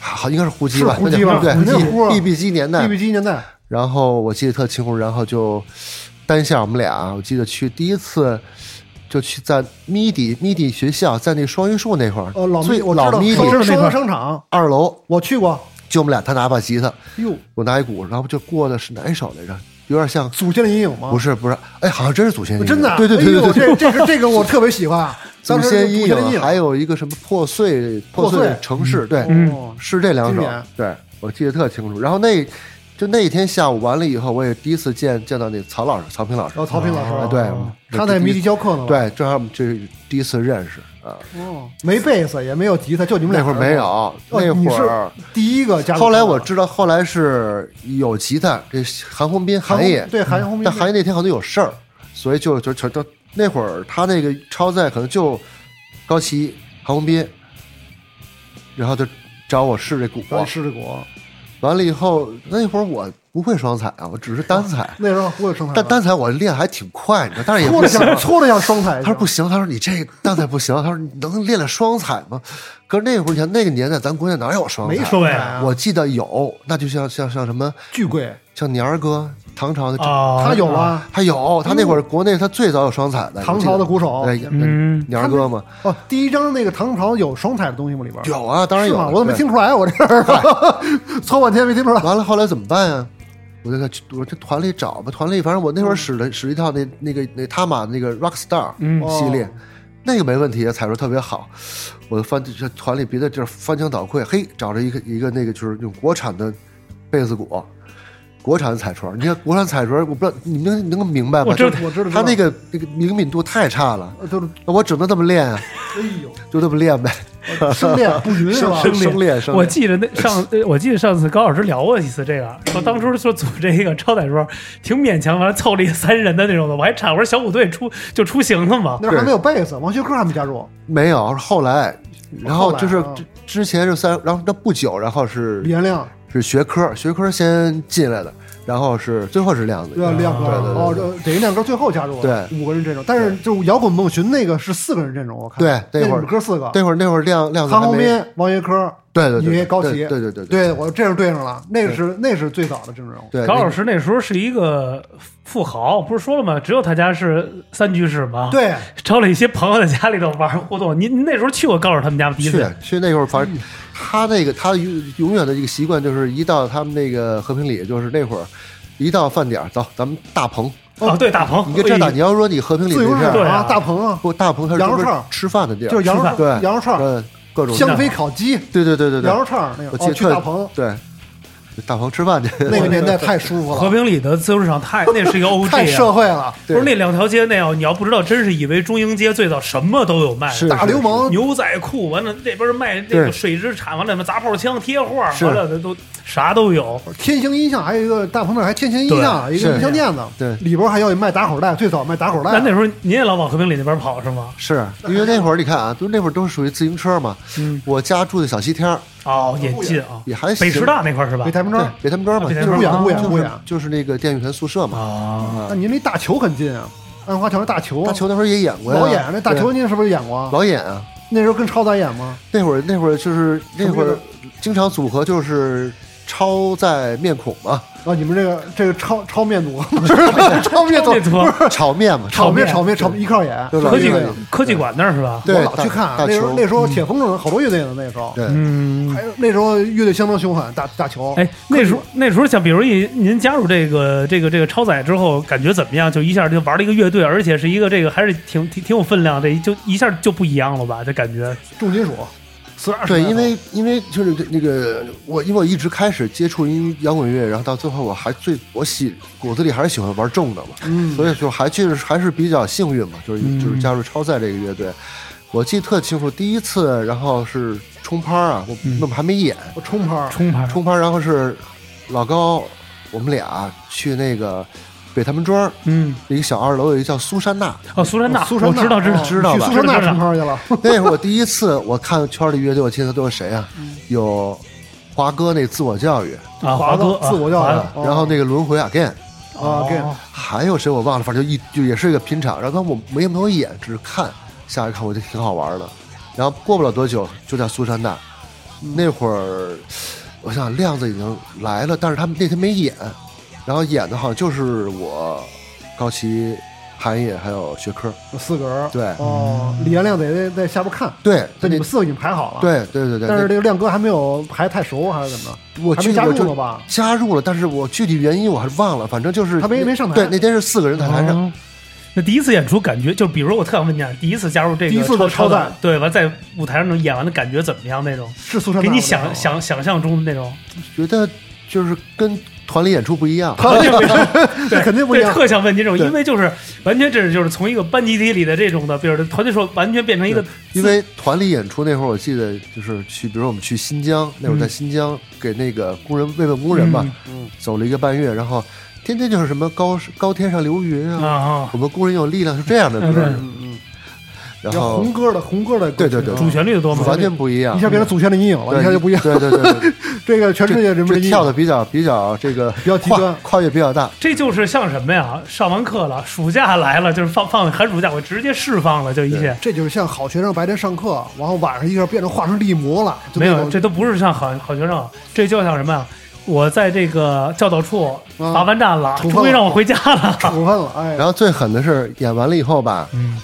好应该是呼机吧，是呼机吧对呼啊，B B 机年代，BB 机年代，然后我记得特清楚，然后就单线我们俩，我记得去第一次就去在 MIDI MIDI 学校，在那双榆树那块儿，呃，老最密我知道，老 MIDI 双阳商场，二楼，我去过。就我们俩，他拿把吉他，哟，我拿一鼓，然后就过的是哪一首来着？有点像，祖先的阴影吗？不是不是，哎，好像真是祖先阴影，真的啊，对对对对对这这个这个我特别喜欢。祖先阴影，还有一个什么破碎碎破碎城市，对，是这两首。对我记得特清楚。然后那就就那一天下午完了以后，我也第一次见见到那曹老师，曹平老师哦。曹平老师，啊，对，他在迷笛教课呢，对，正好这是第一次认识啊。哦，没贝斯也没有吉他，就你们俩那会儿没有，哦那会儿。第一个加入。后来我知道，后来是有吉他，这韩红斌韩韩爷，对韩红斌但韩爷那天好像有事儿，所以就就就都那会儿他那个超载可能就高旗、韩红斌，然后就找我试这鼓，试这鼓，完了以后那会儿我不会双踩啊，我只是单踩，那时候不会双踩，但单踩我练还挺快，你知道，但是也不行。像搓的像双踩，他说不行，他说你这单踩不行，他说你能练练双踩吗？可是那会儿你看那个年代，咱国内哪有双没踩？双踩啊，我记得有，那就像像像什么，巨贵，像年儿哥，唐朝的啊，他有吗他有，他那会儿国内他最早有双彩的，唐朝的鼓手对，嗯年儿哥嘛，哦，第一张那个唐朝有双彩的东西吗？里边有啊，当然有，是吗？我怎么没对听出来？我这儿搓 半天没听出来。完了，后来怎么办呀？我就在我这团里找吧，团里反正我那会儿使了使一套那那个那他玛那个 Rockstar 嗯系列哦，那个没问题，踩出特别好。我翻这团里别的地儿翻墙倒柜，嘿，找着一个一个那个就是那种国产的贝斯鼓，国产彩锤。你看国产彩锤，我不知道你们能能明白吗？我知道就是我知道它那个那个灵敏度太差了，呃就是那我只能这么练啊，哎呦，就这么练呗，生练不匀 是吧？生生练生练。我记得那上，呃我记得上次高老师聊过一次这个，说当初说组这个超载说挺勉强，完了凑了一个三人的那种的，我还差我说小虎队出就出行了嘛，那时候还没有贝斯，王学科还没加入，没有，后来，然后就是之之前是三，然后那不久，然后是李延亮是学科，学科先进来的，然后是最后是亮子，对吧？亮哥对对对哦，这等于亮哥最后加入了，对。五个人阵容，但是就是摇滚梦寻那个是四个人阵容，我看。对那会儿哥四个，那会儿那会儿亮亮子韩还没，红斌、王学科，对对对，你高旗，对对对对对。我这是对上了，那个是那是最早的阵容，对，高老师那时候是一个富豪，不是说了吗？只有他家是三居室吗？，对，招了一些朋友在家里头玩互动。您您那时候去过高老师他们家吗？第一去去那会儿，反正他那个他永永远的一个习惯就是一到他们那个和平里，就是那会儿一到饭点儿，走，咱们大棚，哦，对，大棚，你跟这打，哎你要说你和平里自由市那是对啊啊，大棚啊，不大棚，它是羊肉串吃饭的地儿，就是羊肉串，对羊肉串，对各种香妃烤鸡，对对对对对。羊，肉串那个，去大棚，对，大棚吃饭去，那个年代太舒服了，和平里的自由市场太那是一个 OG 太社啊。会了，不是那两条街那样，你要不知道，真是以为中英街最早什么都有卖的，是大流氓牛仔裤，完了那边卖那个水之产，完了什么砸炮枪、贴画，完了都都啥都有。天行音像，还有一个大棚那儿还天行音像，一个音像店子，对里边还有卖打口袋，最早卖打口袋。咱那时候您也老往和平里那边跑是吗？是因为那会儿你看啊，都那会儿都是属于自行车嘛。嗯，我家住的小西天儿，哦，也近啊，也还行北师大那块儿是吧北？太平庄，北太平庄嘛，不远不远就是不远就是那个电影团宿舍嘛。啊，那您离大球很近啊，安华桥那大球，大球那会儿也演过呀，老演那大球，您是不是演过？老演啊。那时候跟超载演吗？那会儿那会儿就是那会儿经常组合就是超在面孔嘛，啊，你们这个这个超超面组，超面组。不是炒面嘛，炒面面。炒面炒一块演。就是科技老演。科技馆那儿是吧？对我老去看，那时候那时候铁风筝好多乐队呢，那时候。对，嗯。还。有那时候乐队相当凶狠，大大球。哎，那时候那时候像比如一您加入这个这个这个超载之后，感觉怎么样？就一下就玩了一个乐队，而且是一个这个还是挺挺挺有分量，这就一下就不一样了吧？这感觉。重金属，四二对，因为因为就是那个我，因为我一直开始接触音摇滚乐，然后到最后我还最我喜骨子里还是喜欢玩重的嘛，嗯，所以就还就是还是比较幸运嘛，就是嗯就是加入超赛这个乐队。我记得特清楚，第一次然后是冲拍啊，我嗯。那么还没演我冲拍冲拍冲拍，然后是老高我们俩去那个北他们庄嗯。一个小二楼有一个叫苏珊娜，哦，苏珊娜，苏珊娜。我知道知道哦知道吧苏珊娜知道冲拍去了。那会儿我第一次我看圈里乐队，我记得都是谁啊？有华哥那自我教育，啊，华哥自我教育。然后那个轮回 again。啊，给哦还有谁我忘了，反正就一就也是一个拼场。然后我没没有演，只是看，下来看我就挺好玩的。然后过不了多久就在苏珊娜，那会儿我想亮子已经来了，但是他们那天没演，然后演的好像就是我高旗、韩野还有学科。有四个人。对哦，李延亮得在下边看，对，那这你们四个已经排好了。，对对对对，但是这个亮哥还没有排太熟，还是怎么着？我还没加入了吧？加入了，但是我具体原因我还是忘了，反正就是他没没上台对，那天是四个人在台上，哦那第一次演出感觉，就比如说我特想问你啊，第一次加入这个第一次的超赞对，完在舞台上能演完的感觉怎么样？那种是苏珊给你想想想象中的那种，觉得就是跟团里演出不一样。团里不一样，对，肯定不一样。对特想问您这种，因为就是完全这是就是从一个班集体里的这种的，比如团队说完全变成一个，因为团里演出那会儿，我记得就是去，比如说我们去新疆，那会儿在新疆给那个工人慰问工人嘛，嗯。走了一个半月，然后天天就是什么高高天上流云啊我们工人有力量是这样的对然后要红歌的红歌的，对对对主旋律的多吗，完全不一样一，下变成祖先的阴影了，对一下就不一样。对对对对，这个全世界人们跳的比较比较这个比较极端。跨跨越比较大，这就是像什么呀？上完课了，暑假来了，就是放放寒暑假，我直接释放了，就一切。这就是像好学生白天上课，然后晚上一下变成化成力魔了，没有，这都不是像好好学生，这就像什么呀？我在这个教导处啊。罚完站了，处分了终于让我回家了。处分了，哎，然后最狠的是演完了以后吧，嗯，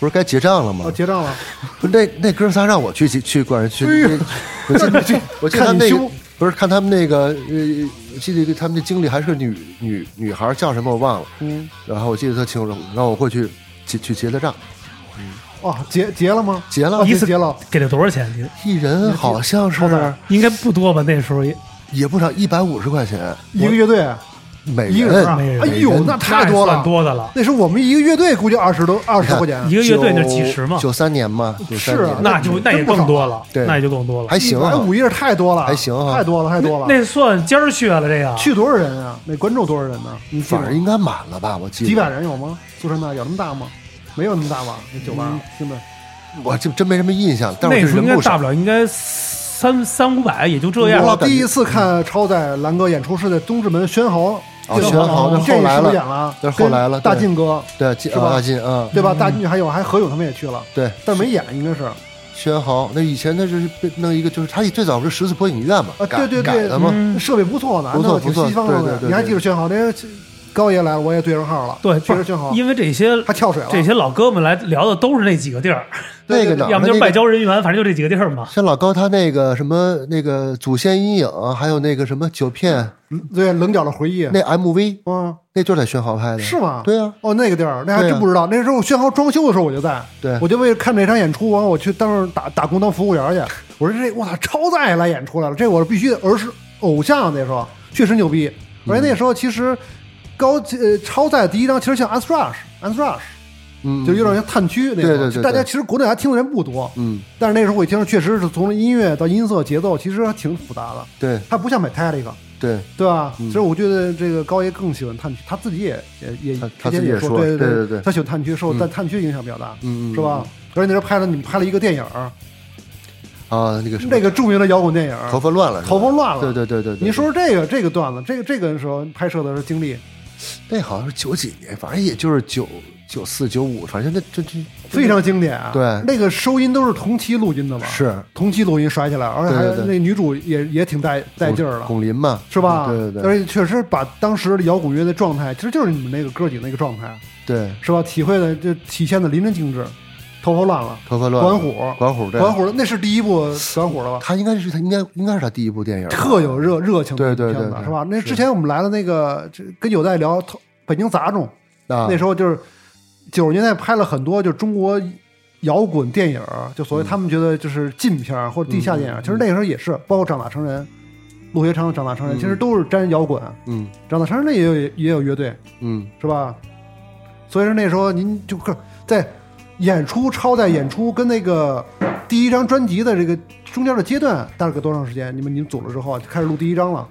不是该结账了吗哦，？结账了，不是那那哥仨让我去去管人去 我记得我记得他们那不是看他们那个呃，我记得他们那经理还是个女女女孩，叫什么我忘了。嗯，然后我记得特清楚，让我过去结去结的账，哦，结结了吗？结了哦，一次结了，给了多少钱？一人好像是应该不多吧？那时候也也不少，一百五十块钱一个乐队每一个人哎呦，那太多了多的了。那时候我们一个乐队估计二十多二十块钱，一个乐队那几十嘛，九三年嘛，是啊那就那也更多了，对那也就更多了。还行五页太多了，还行啊太多了，太多了。那算尖儿血了，这个去多少人啊？那观众多少人呢？反正应该满了吧？我记得几百人有吗？苏珊娜有那么大吗？没有那么大吧？那酒吧嗯听着我就真没什么印象，但那是人不少时候应该大不。了应该三三五百，也就这样。我第一次看超载蓝哥演出是在东直门宣豪，哦，宣豪那后来了，演了？那是后来了大对靖哥对，是吧啊大进嗯，对吧？大靖还有还何勇他们也去了，对，但没演，应该是啊，宣豪那以前那是被弄一个，就是他最早不是十字坡影院嘛，改对对对改的嘛，嗯设备不错的，不错挺不错西方的对对对你还记得宣豪？那高爷来了，我也对上号了，对，确实宣豪，因为这些他跳水了，这些老哥们来聊的都是那几个地儿，那个哪儿要么就是外交人员，反正就这几个地儿嘛。像老高他那个什么那个祖先阴影，还有那个什么九片对棱角的回忆，那 MV，嗯，那就是在宣豪拍的，是吗？对啊，哦，那个地儿，那还真不知道。那时候宣豪装修的时候我就在，对。我就为了看这场演出，完我去当时打打工当服务员去。我说这我操，超载来演出来了，这我是必须的，儿时偶像那时候确实牛逼。而且那时候其实高呃超载第一张其实像 Ans Rush，Ans Rush 嗯，就有点像探区那种。对对对对。大家其实国内还听的人不多，嗯，但是那时候我一听，确实是从音乐到音色、节奏，其实还挺复杂的。对。它不像 Metallica，对，对吧？嗯。所以我觉得这个高爷更喜欢探区，他自己也也也他自己也说对对对对对他喜欢探区，受嗯。但探区影响比较大，嗯嗯是吧？而且那时候拍了你们拍了一个电影儿，啊，那个那个著名的摇滚电影，头发乱了，头发乱了。对对对对对，你说说这个这个段子，这个这个时候拍摄的时候经历那好像是九几年，反正也就是九九四九五，反正那这这非常经典啊。对那个收音都是同期录音的嘛，是同期录音甩起来，而且还对对对那女主也也挺带带劲儿的。巩琳嘛，是吧？对对对而且确实把当时的摇滚乐的状态，其实就是你们那个哥几个那个状态，对，是吧？体会的就体现的淋漓尽致，头发乱了，头发乱，管虎，管虎，管虎的那是第一部管虎了吧？他应该是他应该应该是他第一部电影，特有热热情的对对对对片子是吧？那之前我们来了那个，这跟有代聊北京杂种，啊，那时候就是九十年代拍了很多就中国摇滚电影，就所谓他们觉得就是禁片或者地下电影。其实那个时候也是，包括长大成人、陆学昌、长大成人，嗯其实都是沾摇滚。嗯长大成人那也有也有乐队，嗯是吧？所以说那时候您就个在演出超载演出跟那个第一张专辑的这个中间的阶段，大概多长时间？你们你们组了之后啊就开始录第一张了，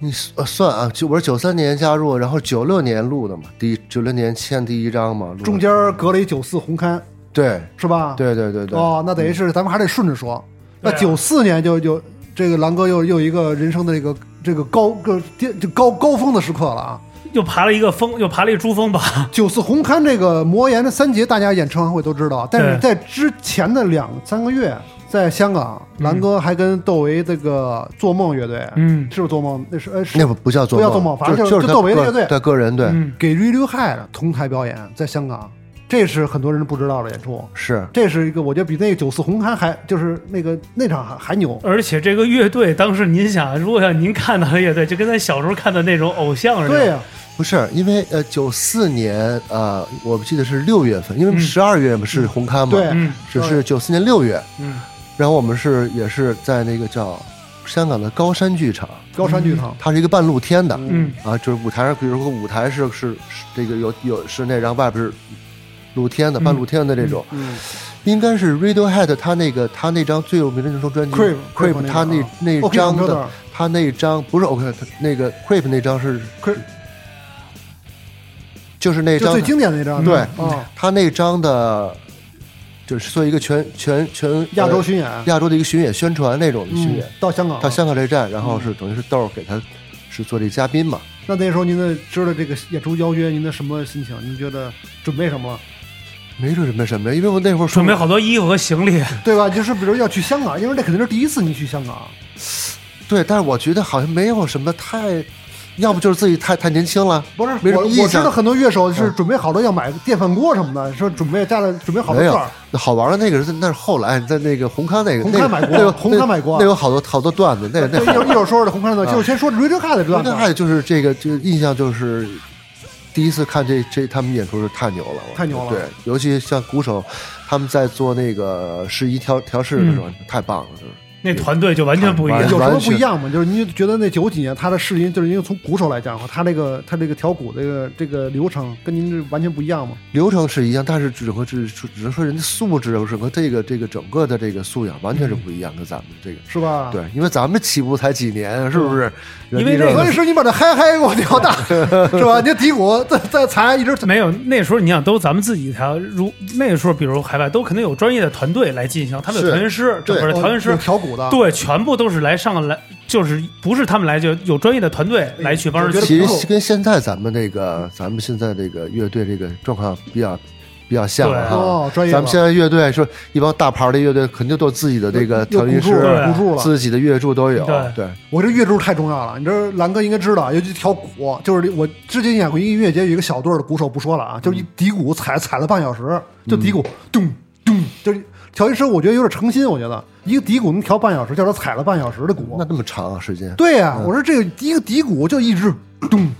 你算算啊，九我是九三年加入，然后九六年录的嘛，第一九六年签第一张嘛，中间隔了一九四红勘，对是吧？对对对对，哦，那等于是咱们还得顺着说。那九四年就就这个狼哥又又一个人生的这个这个高个巅就高高峰的时刻了啊！又爬了一个峰，又爬了一珠峰吧。九四红勘这个魔岩的三杰，大家演唱会都知道，但是在之前的两三个月，在香港，蓝哥还跟窦唯这个做梦乐队，嗯。是不是做梦？那是呃是那不不叫做不叫做梦反正就就是就窦唯的乐队。对个人对。嗯，给 Radiohead 同台表演，在香港，这是很多人不知道的演出。是。这是一个，我觉得比那个九四红勘还就是那个那场还还牛。而且这个乐队当时您想，如果像您看到的乐队，就跟咱小时候看的那种偶像似的。对呀、不是因为呃九四年呃我记得是六月份，因为嗯。十二月嘛是红磡嘛，对。嗯。只是九四年六月，嗯，然后我们是也是在那个叫香港的高山剧场，高山剧场，它是一个半露天的，嗯。啊，就是舞台上，比如说舞台是是是这个有有室内，然后外边是露天的、嗯半露天的这种，嗯，应该是 Radiohead 他那个他那张最有名的那张专辑 Creep Creep，Creep 他那那张的他那张不是 OK，他那个 Creep 那张是 Creep 就是那张最经典的那张，对啊，他那张的，就是做一个全全全呃亚洲巡演，亚洲的一个巡演宣传那种的巡嗯演，，到香港，到香港这站，然后是等于是豆儿给他是做这嘉宾嘛。那那时候您的知道这个演出邀约，您的什么心情？您觉得准备什么了？没准准备什么呀，因为我那会儿准备好多衣服和行李，对吧？就是比如要去香港，因为那肯定是第一次你去香港，对，但是我觉得好像没有什么太，要不就是自己太太年轻了，不是没什我么印象我知道很多乐手是准备好多要买电饭锅什么的，说准备家里准备好多没有段儿。那好玩的那个是那是后来在那个红磡那个红那个磡买过那个红磡买过那有好多好多段子，那那，一会儿一会儿说说这红磡的，就是先说 Radiohead 的段子。那，还有就是这个，就印象就是第一次看这这他们演出是太牛了，太牛了。对，尤其像鼓手，他们在做那个试衣调调试的时候，太棒了，就是那团队就完全不一样。有什么不一样吗？就是您觉得那九几年他的试音，就是因为从鼓手来讲的话，他这个他这个调鼓这个这个流程跟您这完全不一样吗？流程是一样，但是只和只只能说人的素质整个这个这个整个的这个素养完全是不一样，跟咱们这个。是吧？。对，因为咱们起步才几年，是不是？因为这个人家所以说你把这嗨嗨给我调大，是吧？你底鼓再再踩一直没有，那时候你想都咱们自己调，如那个时候，比如海外都肯定有专业的团队来进行，他们有调音师，整个的调音师，调鼓的，对，全部都是来上来，就是不是他们来，就有专业的团队来去帮其实跟现在咱们这个咱们现在这个乐队这个状况比较比较像啊。哦，专业咱们现在乐队说一帮大牌的乐队，肯定都有自己的这个调音师。自己的乐柱都有。对。对，我这乐柱太重要了，你知道蓝哥应该知道，尤其调鼓，就是我之前演过一个音乐节，有一个小队的鼓手不说了啊，就是一底鼓踩踩了半小时，就底鼓咚咚，就是调音师我觉得有点诚心，我觉得一个底鼓能调半小时，叫他踩了半小时的鼓那，那么长啊时间，对呀、我说这个一个底鼓就一直咚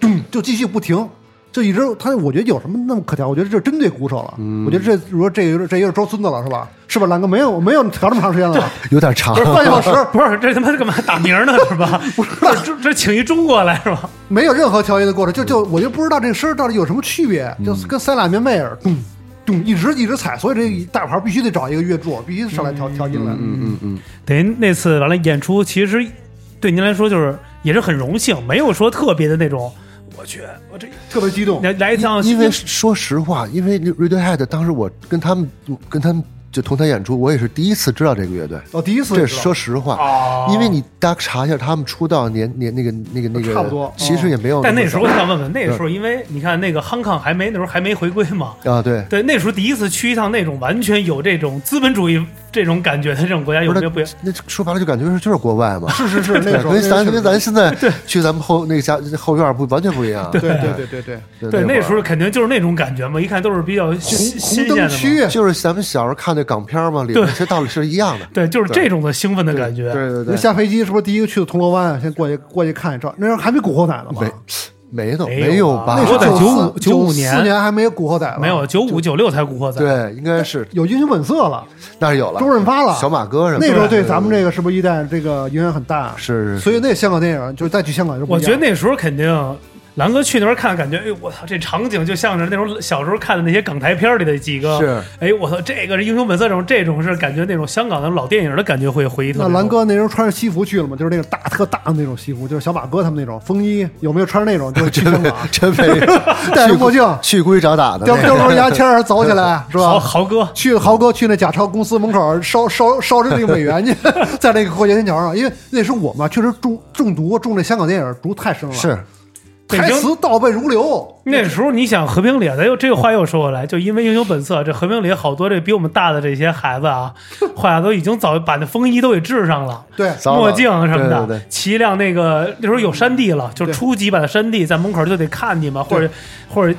咚就继续不停。就一直他，我觉得有什么那么可调？我觉得这针对鼓手了。我觉得这如果这个这有点装孙子了，是吧？是吧，蓝哥没有没有调这么长时间了，有点长不。是半小时，不是这他妈干嘛打鸣呢是吧？不是这这请一中国来是吧？没有任何调音的过程，就就我就不知道这声儿到底有什么区别，就跟塞俩棉被儿咚咚一直一直踩，所以这大牌必须得找一个乐柱，必须上来调调音来。嗯嗯嗯，等于那次完了演出，其实对您来说就是也是很荣幸，没有说特别的那种，我去，我这特别激动，来来一趟，因为说实话，因为 Radiohead 当时我跟他们跟他们就同台演出，我也是第一次知道这个乐队。哦第一次这说实话，哦因为你大家查一下他们出道年年那个那个那个，差不多其实也没有。但那时候我想问问，那个时候因为你看那个 Hong Kong 还没那时候还没回归嘛，啊，对，对，那时候第一次去一趟那种完全有这种资本主义这种感觉的这种国家，有不是没有不一样？那说白了就感觉是就是国外嘛。是是是，那个时候跟咱跟那个咱现在去咱们后那个家后院不完全不一样。对对对对对，对，那那时候肯定就是那种感觉嘛，一看都是比较新新鲜的红灯区嘛。就是咱们小时候看那港片嘛，里对面其实道理是一样的。对，就是这种的兴奋的感觉。那对对对，下飞机是不是第一个去的铜锣湾啊？先过去过去看一照，那时候还没古惑仔呢吧？没没有吧？那时候古惑仔95 95年四年还没有古惑仔吧，没有九五九六才古惑仔，对，应该是有英雄本色了，那是有了。周润发了，小马哥什么？那时候对咱们这个是不是一代这个影响很大？是是所以那香港电影就是再去香港就不一样我觉得那时候肯定。狼哥去那边看，感觉哎呦我操，这场景就像是那种小时候看的那些港台片里的几个，是哎我操，这个是英雄本色这种这种是感觉那种香港的老电影的感觉会回忆特别。那蓝哥那时候穿着西服去了吗？就是那个大特大的那种西服，就是小马哥他们那种风衣，有没有穿那种？就是去香港真没有 戴着墨镜，去故意找打的叼。叼根牙签儿 走起来是吧？豪哥，去豪哥去那假钞公司门口烧烧烧着那个美元去，在那个过街天桥上，因为那时候我们啊确实中中毒中这香港电影毒太深了，是台词倒背如流。那时候你想和平里，咱又这个话又说回来，就因为英雄本色，这和平里好多这比我们大的这些孩子啊，坏了都已经早把那风衣都给治上了。对，墨镜什么的，对对对骑一辆那个那时候有山地了，就对初级版的山地，在门口就得看你们，或者或者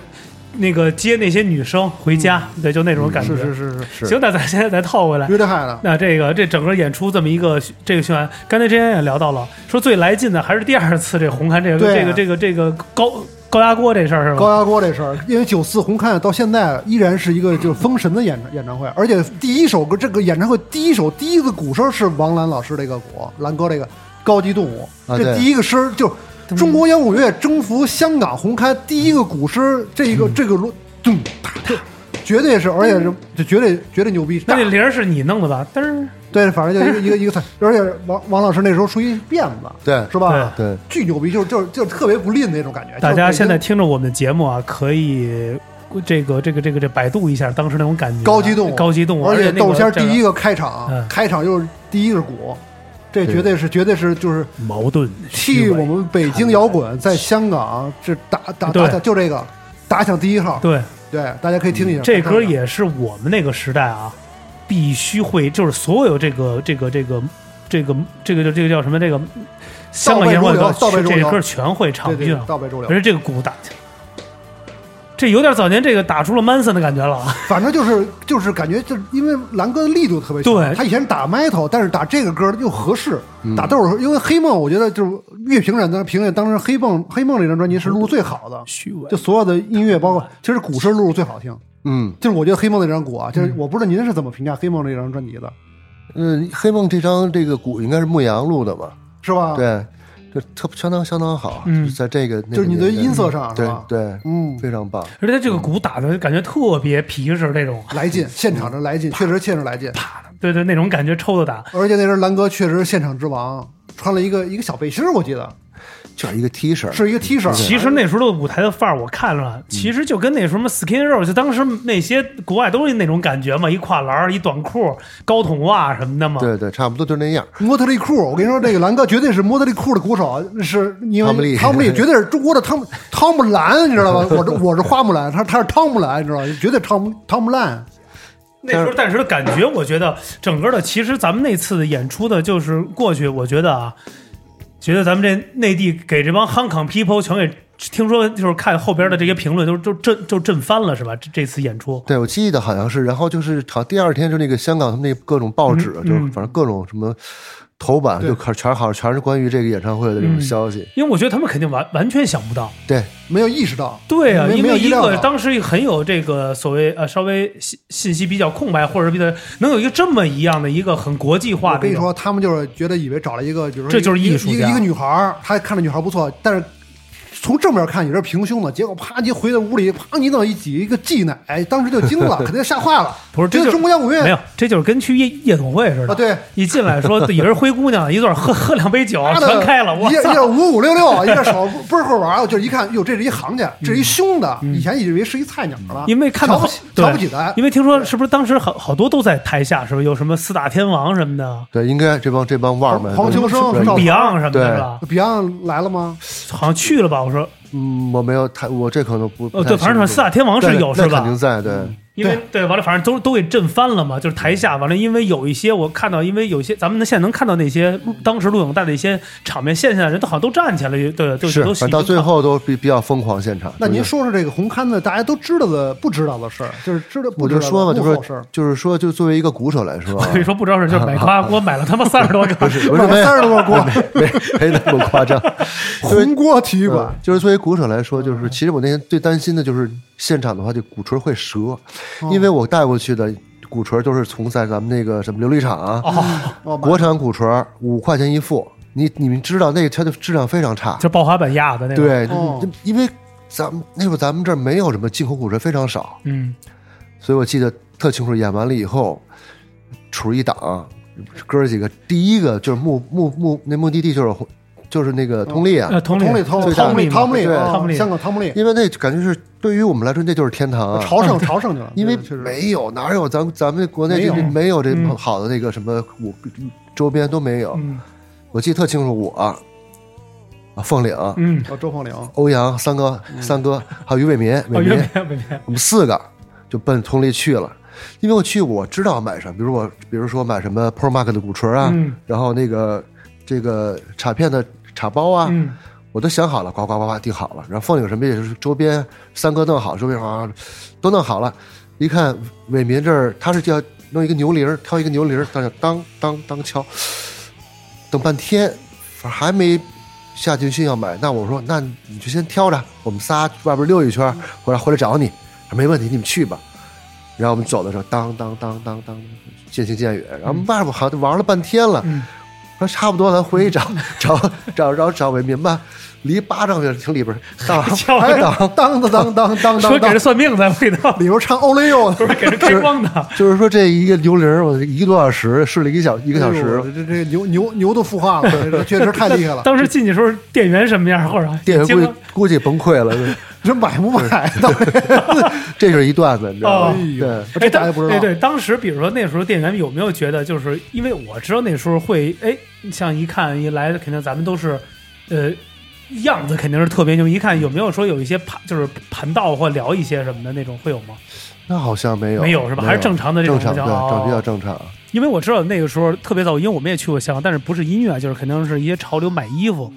那个接那些女生回家，对，就那种感觉。是是是是，是。行，那咱现在再套回来，约德海的，那这个这整个演出这么一个这个宣传，刚才之前也聊到了，说最来劲的还是第二次这红勘这个对这个这个这个高高压锅这事儿是吧？高压锅这事儿，因为九四红勘到现在依然是一个就是封神的演演唱会，而且第一首歌这个演唱会第一首第一个鼓声是王兰老师这个鼓，兰哥这个高级动物，这第一个声儿就中国摇滚乐征服香港红磡第一个鼓声，这一个这个锣咚哒哒，绝对是，而且是这绝对绝对牛逼。那这铃儿是你弄的吧？但是对，反正就一个一个一个菜，而且王王老师那时候属于辫子，对。是吧？对，巨牛逼，就是就是就是特别不吝的那种感觉。大家现在听着我们的节目啊，可以这个这个这个这百度一下当时那种感觉，高级动。物，高级动物，而且那个窦仙这个第一个开场，嗯。开场就是第一个鼓，这绝对是绝对是就是矛盾替我们北京摇滚在香港这打打对。打响就这个打响第一号。对。对，大家可以听一下这歌也是我们那个时代啊，必须会，就是所有这个这个这个这个这个这个叫什么？这个香港演唱会倒背如流倒背如流。这歌全会唱对对，倒背如流。而。且这个鼓打这有点早年这个打出了 Manson 的感觉了。啊。反正就是就是感觉就是因为蓝哥的力度特别强，对。他以前打 metal，但是打这个歌又合适，嗯。打豆儿，因为黑梦我觉得就是乐评人的评论，当时黑梦黑梦这张专辑是录最好的，虚伪。就所有的音乐包括 其实鼓声录入最好听，嗯。就是我觉得黑梦那张鼓啊，嗯就是我不知道您是怎么评价黑梦这张专辑的，嗯，黑梦这张这个鼓应该是牧羊录的吧？是吧？，对，这特相当相当好，嗯就是在这个就是你的音色上是对吧？对，嗯，非常棒。而且他这个鼓打的感觉特别皮实，那种。来劲，现场的来劲，确实确实来劲，啪对对那种感觉抽的打，而且那时候蓝哥确实是现场之王，穿了一个一个小背心儿，我记得就是一个 T 恤，是一个 T 恤，其实那时候的舞台的范儿，我看了，其实就跟那什么 Skin Row，就当时那些国外都是那种感觉嘛，一跨栏儿、一短裤、高筒袜什么的嘛。对对，差不多就那样。摩特利裤，我跟你说，这个蓝哥绝对是摩特利裤的鼓手，是因为汤姆利汤姆利绝对是中国的汤姆汤姆兰，你知道吧？我这我是花木兰，他他是汤姆兰，你知道吗？绝对汤姆汤姆兰。那时候，但是的感觉，我觉得整个的，其实咱们那次演出的，就是过去，我觉得啊，觉得咱们这内地给这帮 Hong Kong people 全给，听说就是看后边的这些评论，都都震就震翻了，是吧？这这次演出，对，我记得好像是，然后就是好像第二天就那个香港他们那各种报纸，嗯嗯就是反正各种什么头版就可全好像全是关于这个演唱会的这种嗯。消息。因为我觉得他们肯定完完全想不到，对，没有意识到，对啊，因为一个当时很有这个所谓呃稍微信信息比较空白，或者是比较能有一个这么一样的一个很国际化的我跟你说，他们就是觉得以为找了一个，比如说这就是艺术家一个女孩儿，他看着女孩不错，但是从正面看也是平胸的，结果啪一回到屋里，啪你等一挤一个挤奶，当时就惊了，肯定吓坏了。不是这就是中国摇滚乐没有，这就是跟去夜夜总会似的啊，对，一进来说以为是灰姑娘，一段喝喝两杯酒全开了，我一个一个操！五五六六，一个手倍儿会玩儿，就一看，哟，这是一行家，这是一凶的，以前以为是一菜鸟了，嗯因为看到瞧不起瞧不起他，因为听说是不是当时好好多都在台下，是不是有什么四大天王什么的对，应该这帮这帮腕儿们，黄秋生，Beyond 什么的？Beyond 来了吗？好像去了吧？我说，嗯，我没有太，我这可能不，不呃，太对，反正四大天王是有是吧那肯定？在，对，因为对，完了，反正都都给震翻了嘛。就是台下完了，因为有一些我看到，因为有些咱们现在能看到那些当时录影带的一些场面，现在人都好像都站起来了，对，就是都反正到最后都比比较疯狂现场。那您说说这个红勘的大家都知道的不知道的事儿，就是知道不我知道的就说嘛，就是就是说，就作为一个鼓手来说啊我，跟你说不知道是就是买瓜给我买了他妈三十多个，不是 三十多个锅，没没那么夸张。红锅体育馆嗯，就是作为鼓手来说，就是其实我那天最担心的就是现场的话，就鼓槌会折，因为我带过去的鼓槌都是从在咱们那个什么琉璃厂。啊，哦国产鼓槌五块钱一副，你你们知道那个它的质量非常差，就爆滑板压的那个。，对，哦。就因为咱们那会儿咱们这儿没有什么进口鼓槌，非常少，嗯，所以我记得特清楚。演完了以后，杵一档，哥儿几个第一个就是目目目那目的地就是就是那个通力啊，呃，同理汤姆利汤最大汤姆利汤姆利对啊汤姆利香港汤姆利，因为那感觉是对于我们来说那就是天堂啊。朝圣朝圣去了，因为确实。没有哪有咱咱们国内没有这没有。这嗯好的那个什么我周边都没有。嗯。我记得特清楚，我啊，凤岭、嗯，哦周凤岭，欧阳三哥、三哥，还有于伟民、伟民，别别别，我们四个就奔通力去了。因为我去，我知道买什么，比如我，比如说买什么 Pro Mark 的鼓槌啊，嗯。然后那个这个卡片的镲包啊，嗯我都想好了，呱呱呱呱定好了。然后凤岭什么也就是周边三哥弄好，周边啊都弄好了。一看伟民这儿，他是叫弄一个牛铃儿，挑一个牛铃儿，当当当当敲，等半天，反正还没下决心要买，那我说那你就先挑着，我们仨外边溜一圈，回来回来找你，说没问题，你们去吧。然后我们走的时候，当当当当当，渐行渐远，然后外边好像玩了半天了，嗯说差不多，咱回去找 找找找找伟民吧，离巴掌远，从里边当当当当当当当。说 当当，给人算命在味道，里边唱欧雷哟，不是给人开光的。就是说这一个牛铃，我一个多小时试了一个小一个小时，这这牛牛牛都孵化了，这这确实太厉害了。当时进去的时候，店员什么样，或者店员估计结果估计崩溃了，这买不买？到底 这是一段子，你知道吗哦？对，这大家不知道。哎，对，当时比如说那时候店员有没有觉得，就是因为我知道那时候会，哎，像一看一来，肯定咱们都是，呃，样子肯定是特别牛。一看有没有说有一些盘，就是盘道或聊一些什么的那种会有吗？那好像没有，没有是吧还是正常的这种比较正常。因为我知道那个时候特别早，因为我们也去过香港，但是不是音乐，就是肯定是一些潮流买衣服。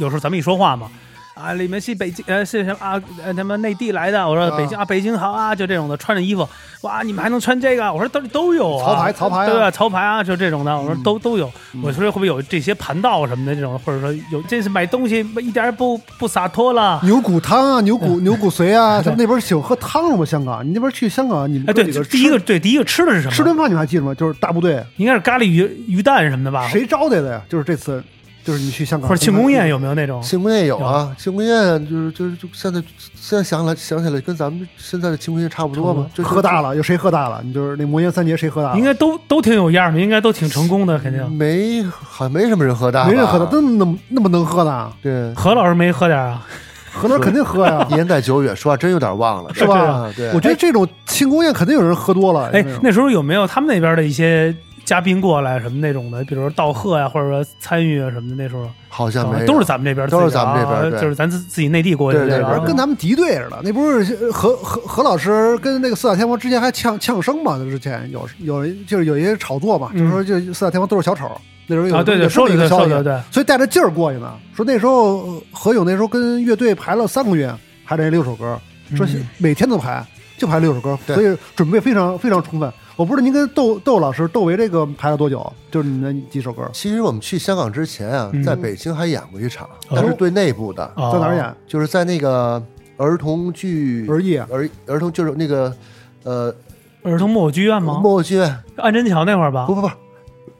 有时候咱们一说话嘛，啊，你们是北京呃是什么啊？呃，他们内地来的，我说啊北京啊，北京好啊，就这种的，穿着衣服，哇，你们还能穿这个？我说都都有啊，潮牌潮牌啊对吧？潮牌啊，就这种的，我说都都有。嗯我说会不会有这些盘道什么的这种，或者说有这是买东西一点也不不洒脱了？牛骨汤啊，牛骨牛骨髓啊，他们那边喜欢喝汤了吗？香港，你那边去香港，你们哎，对第一个对第一个吃的是什么？吃顿饭你们还记得吗？就是大部队应该是咖喱鱼鱼蛋什么的吧？谁招待的呀？就是这次，就是你去香港或者庆功宴有没有那种？庆功宴有啊，庆功宴就是就是就现在现在想来想起来，跟咱们现在的庆功宴差不多嘛，就喝大了，有谁喝大了？你就是那魔岩三杰谁喝大了？应该都都挺有样的，应该都挺成功的，肯定。没好像没什么人喝大，没人喝大，那那么那么能喝的，对。何老师没喝点啊？何老师肯定喝呀，年代久远，说话真有点忘了，是吧啊对，我觉得这种庆功宴肯定有人喝多了。哎，那时候有没有他们那边的一些嘉宾过来什么那种的，比如说道贺呀，或者说参与啊什么的？那时候好像没有，都是咱们这边的啊，都是咱们这边对就是咱自自己内地过去的跟咱们敌对似的，那不是何何何老师跟那个四大天王之前还呛呛声嘛？之前有有就是有一些炒作嘛，嗯就是说就四大天王都是小丑，那时候有啊，对对，说的对，这么一个消息所以带着劲儿过去呢。说那时候呃何勇那时候跟乐队排了三个月，排这六首歌，说嗯每天都排，就排六首歌，对所以准备非常非常充分。我不知道您跟窦窦老师窦唯这个排了多久，就是你们几首歌，其实我们去香港之前啊嗯，在北京还演过一场，哦。但是对内部的，哦。在哪儿演？就是在那个儿童剧儿艺啊，儿儿童就是那个呃儿童木偶剧院吗？木偶剧院，安贞桥那块儿吧。不？不不，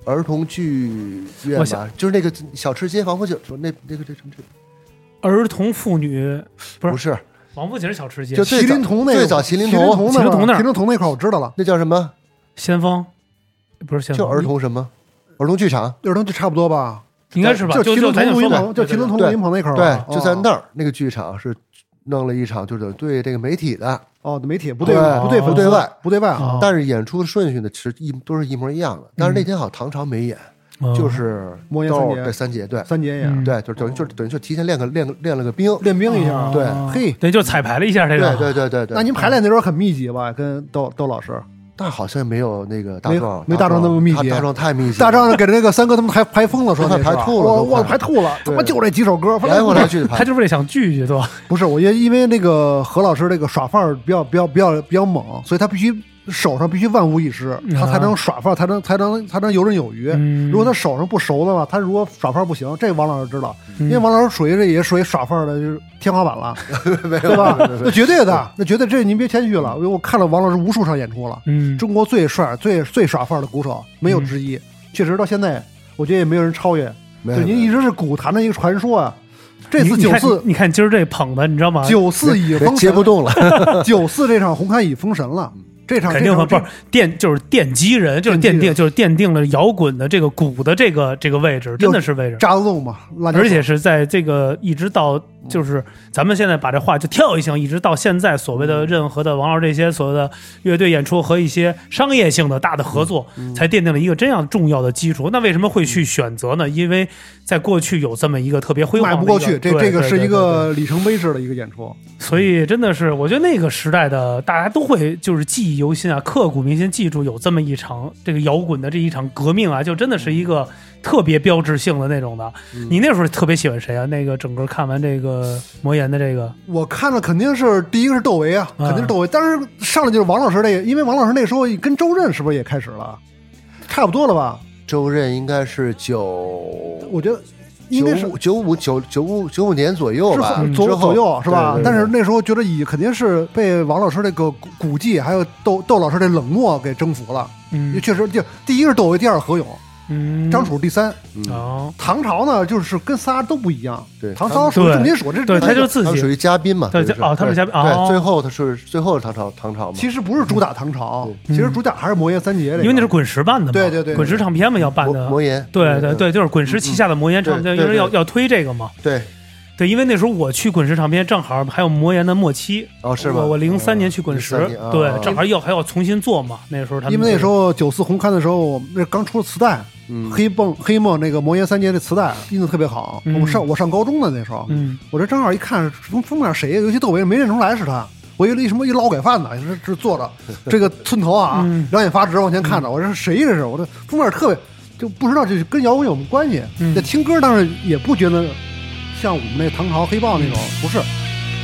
儿童剧院我想吧，就是那个小吃街王府井说那那个这什么？这儿童妇女不是不是。王府井小吃街。就，麒麟童那个最早麒麟童。麒麟童那块儿我知道了，那叫什么？先锋不是先锋，就儿童什么？儿童剧场，儿童就差不多吧，应该是吧？就麒麟就咱就说吧童录音棚，就麒麟童录音棚那块儿对，，就在哦那儿那个剧场是弄了一场，就是对这个媒体的，哦，媒体不对对不对不对外不对外但是演出的顺序呢，其实一都是一模一样的。但是那天好像唐朝没演，哦就是魔岩三杰对三杰对三杰演嗯对，就等于就等于就提前练个练个练了个兵。练兵一下哦，对嘿对，就彩排了一下这对个，对对对对。那您排练那时候很密集吧？跟窦窦老师，但好像没有那个大壮没大壮那么密集大大壮太密集了，大壮给那个三哥他们排排疯了，说排 吐了我我排吐了，他对妈就这几首歌，来回来去的排。他就是为了想聚聚，对吧？不是我因因为那个何老师这个耍范儿比较比较比较比较猛，所以他必须手上必须万无一失，他才能耍范儿，才能才能才能游刃有余。嗯如果他手上不熟的话，他如果耍范儿不行，这王老师知道，嗯因为王老师属于这也属于耍范儿的，就是天花板了，对吧？那绝对的，那绝对这您别谦虚了，因为我看了王老师无数场演出了，嗯，中国最帅、最最耍范儿的鼓手没有之一，确实到现在，我觉得也没有人超越。对，您一直是鼓坛的一个传说啊。这次九四你看今儿这捧的，你知道吗？九四已 封神接不，动了。九四这场红磡已封神了。这场肯定不是奠，就是奠基人，就是奠定，就是奠定了摇滚的这个鼓的这个这个位置，真的是位置。扎漏嘛，而且是在这个一直到就是咱们现在把这话就跳一行，一直到现在所谓的任何的王老师这些所谓的乐队演出和一些商业性的大的合作，才奠定了一个这样重要的基础。那为什么会去选择呢？因为在过去有这么一个特别辉煌迈不过去。这对这个是一个里程碑式的一个演出。所以真的是，我觉得那个时代的大家都会就是记忆犹新啊，刻骨铭心，记住有这么一场这个摇滚的这一场革命啊，就真的是一个特别标志性的那种的。你那时候特别喜欢谁啊？那个整个看完这个魔岩的这个，我看了肯定是第一个是窦唯啊，啊肯定是窦唯。但是上来就是王老师那个，因为王老师那时候跟周震是不是也开始了？差不多了吧？周震应该是九我觉得应该是九五九五九九五九五年左右之吧，左左右是吧？但是那时候觉得以肯定是被王老师这个古古迹还有窦窦老师这冷漠给征服了。嗯。确实，就第一个是窦唯，第二个何勇，嗯，张楚第三。嗯。哦，唐朝呢，就是跟仨都不一样。对唐朝属于对重金属，这对他就自己。他属于嘉宾嘛，对哦他是嘉宾哦。对，最后他是最后是唐朝唐朝嘛，其实不是主打唐朝，对其实主打还是魔岩三杰这个。因为那是滚石办的嘛，对对对滚石唱片嘛要办的。魔魔，岩，嗯对对对，就是滚石旗下的魔岩唱片，因为要要推这个嘛。对，对，因为那时候我去滚石唱片，正好还有魔岩的末期。哦是吗？我我零三年去滚石03年，啊对啊，正好要还要重新做嘛。那时候他们因为那时候九四红刊的时候，那刚出了磁带，嗯黑梦黑梦那个魔岩三杰那磁带印的特别好。嗯我上我上高中的那时候，嗯我这正好一看封封面谁呀？尤其窦唯没认出来是他。我以为一什么一劳改犯呢，这这坐着，这个寸头啊嗯，两眼发直往前看着，我这是谁这是？我这封面特别就不知道这跟摇滚有什么关系。嗯这听歌当然也不觉得像我们那唐朝黑豹那种，不是。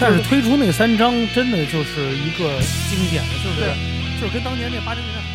但是推出那三张真的就是一个经典的，就是就是跟当年那八零年代。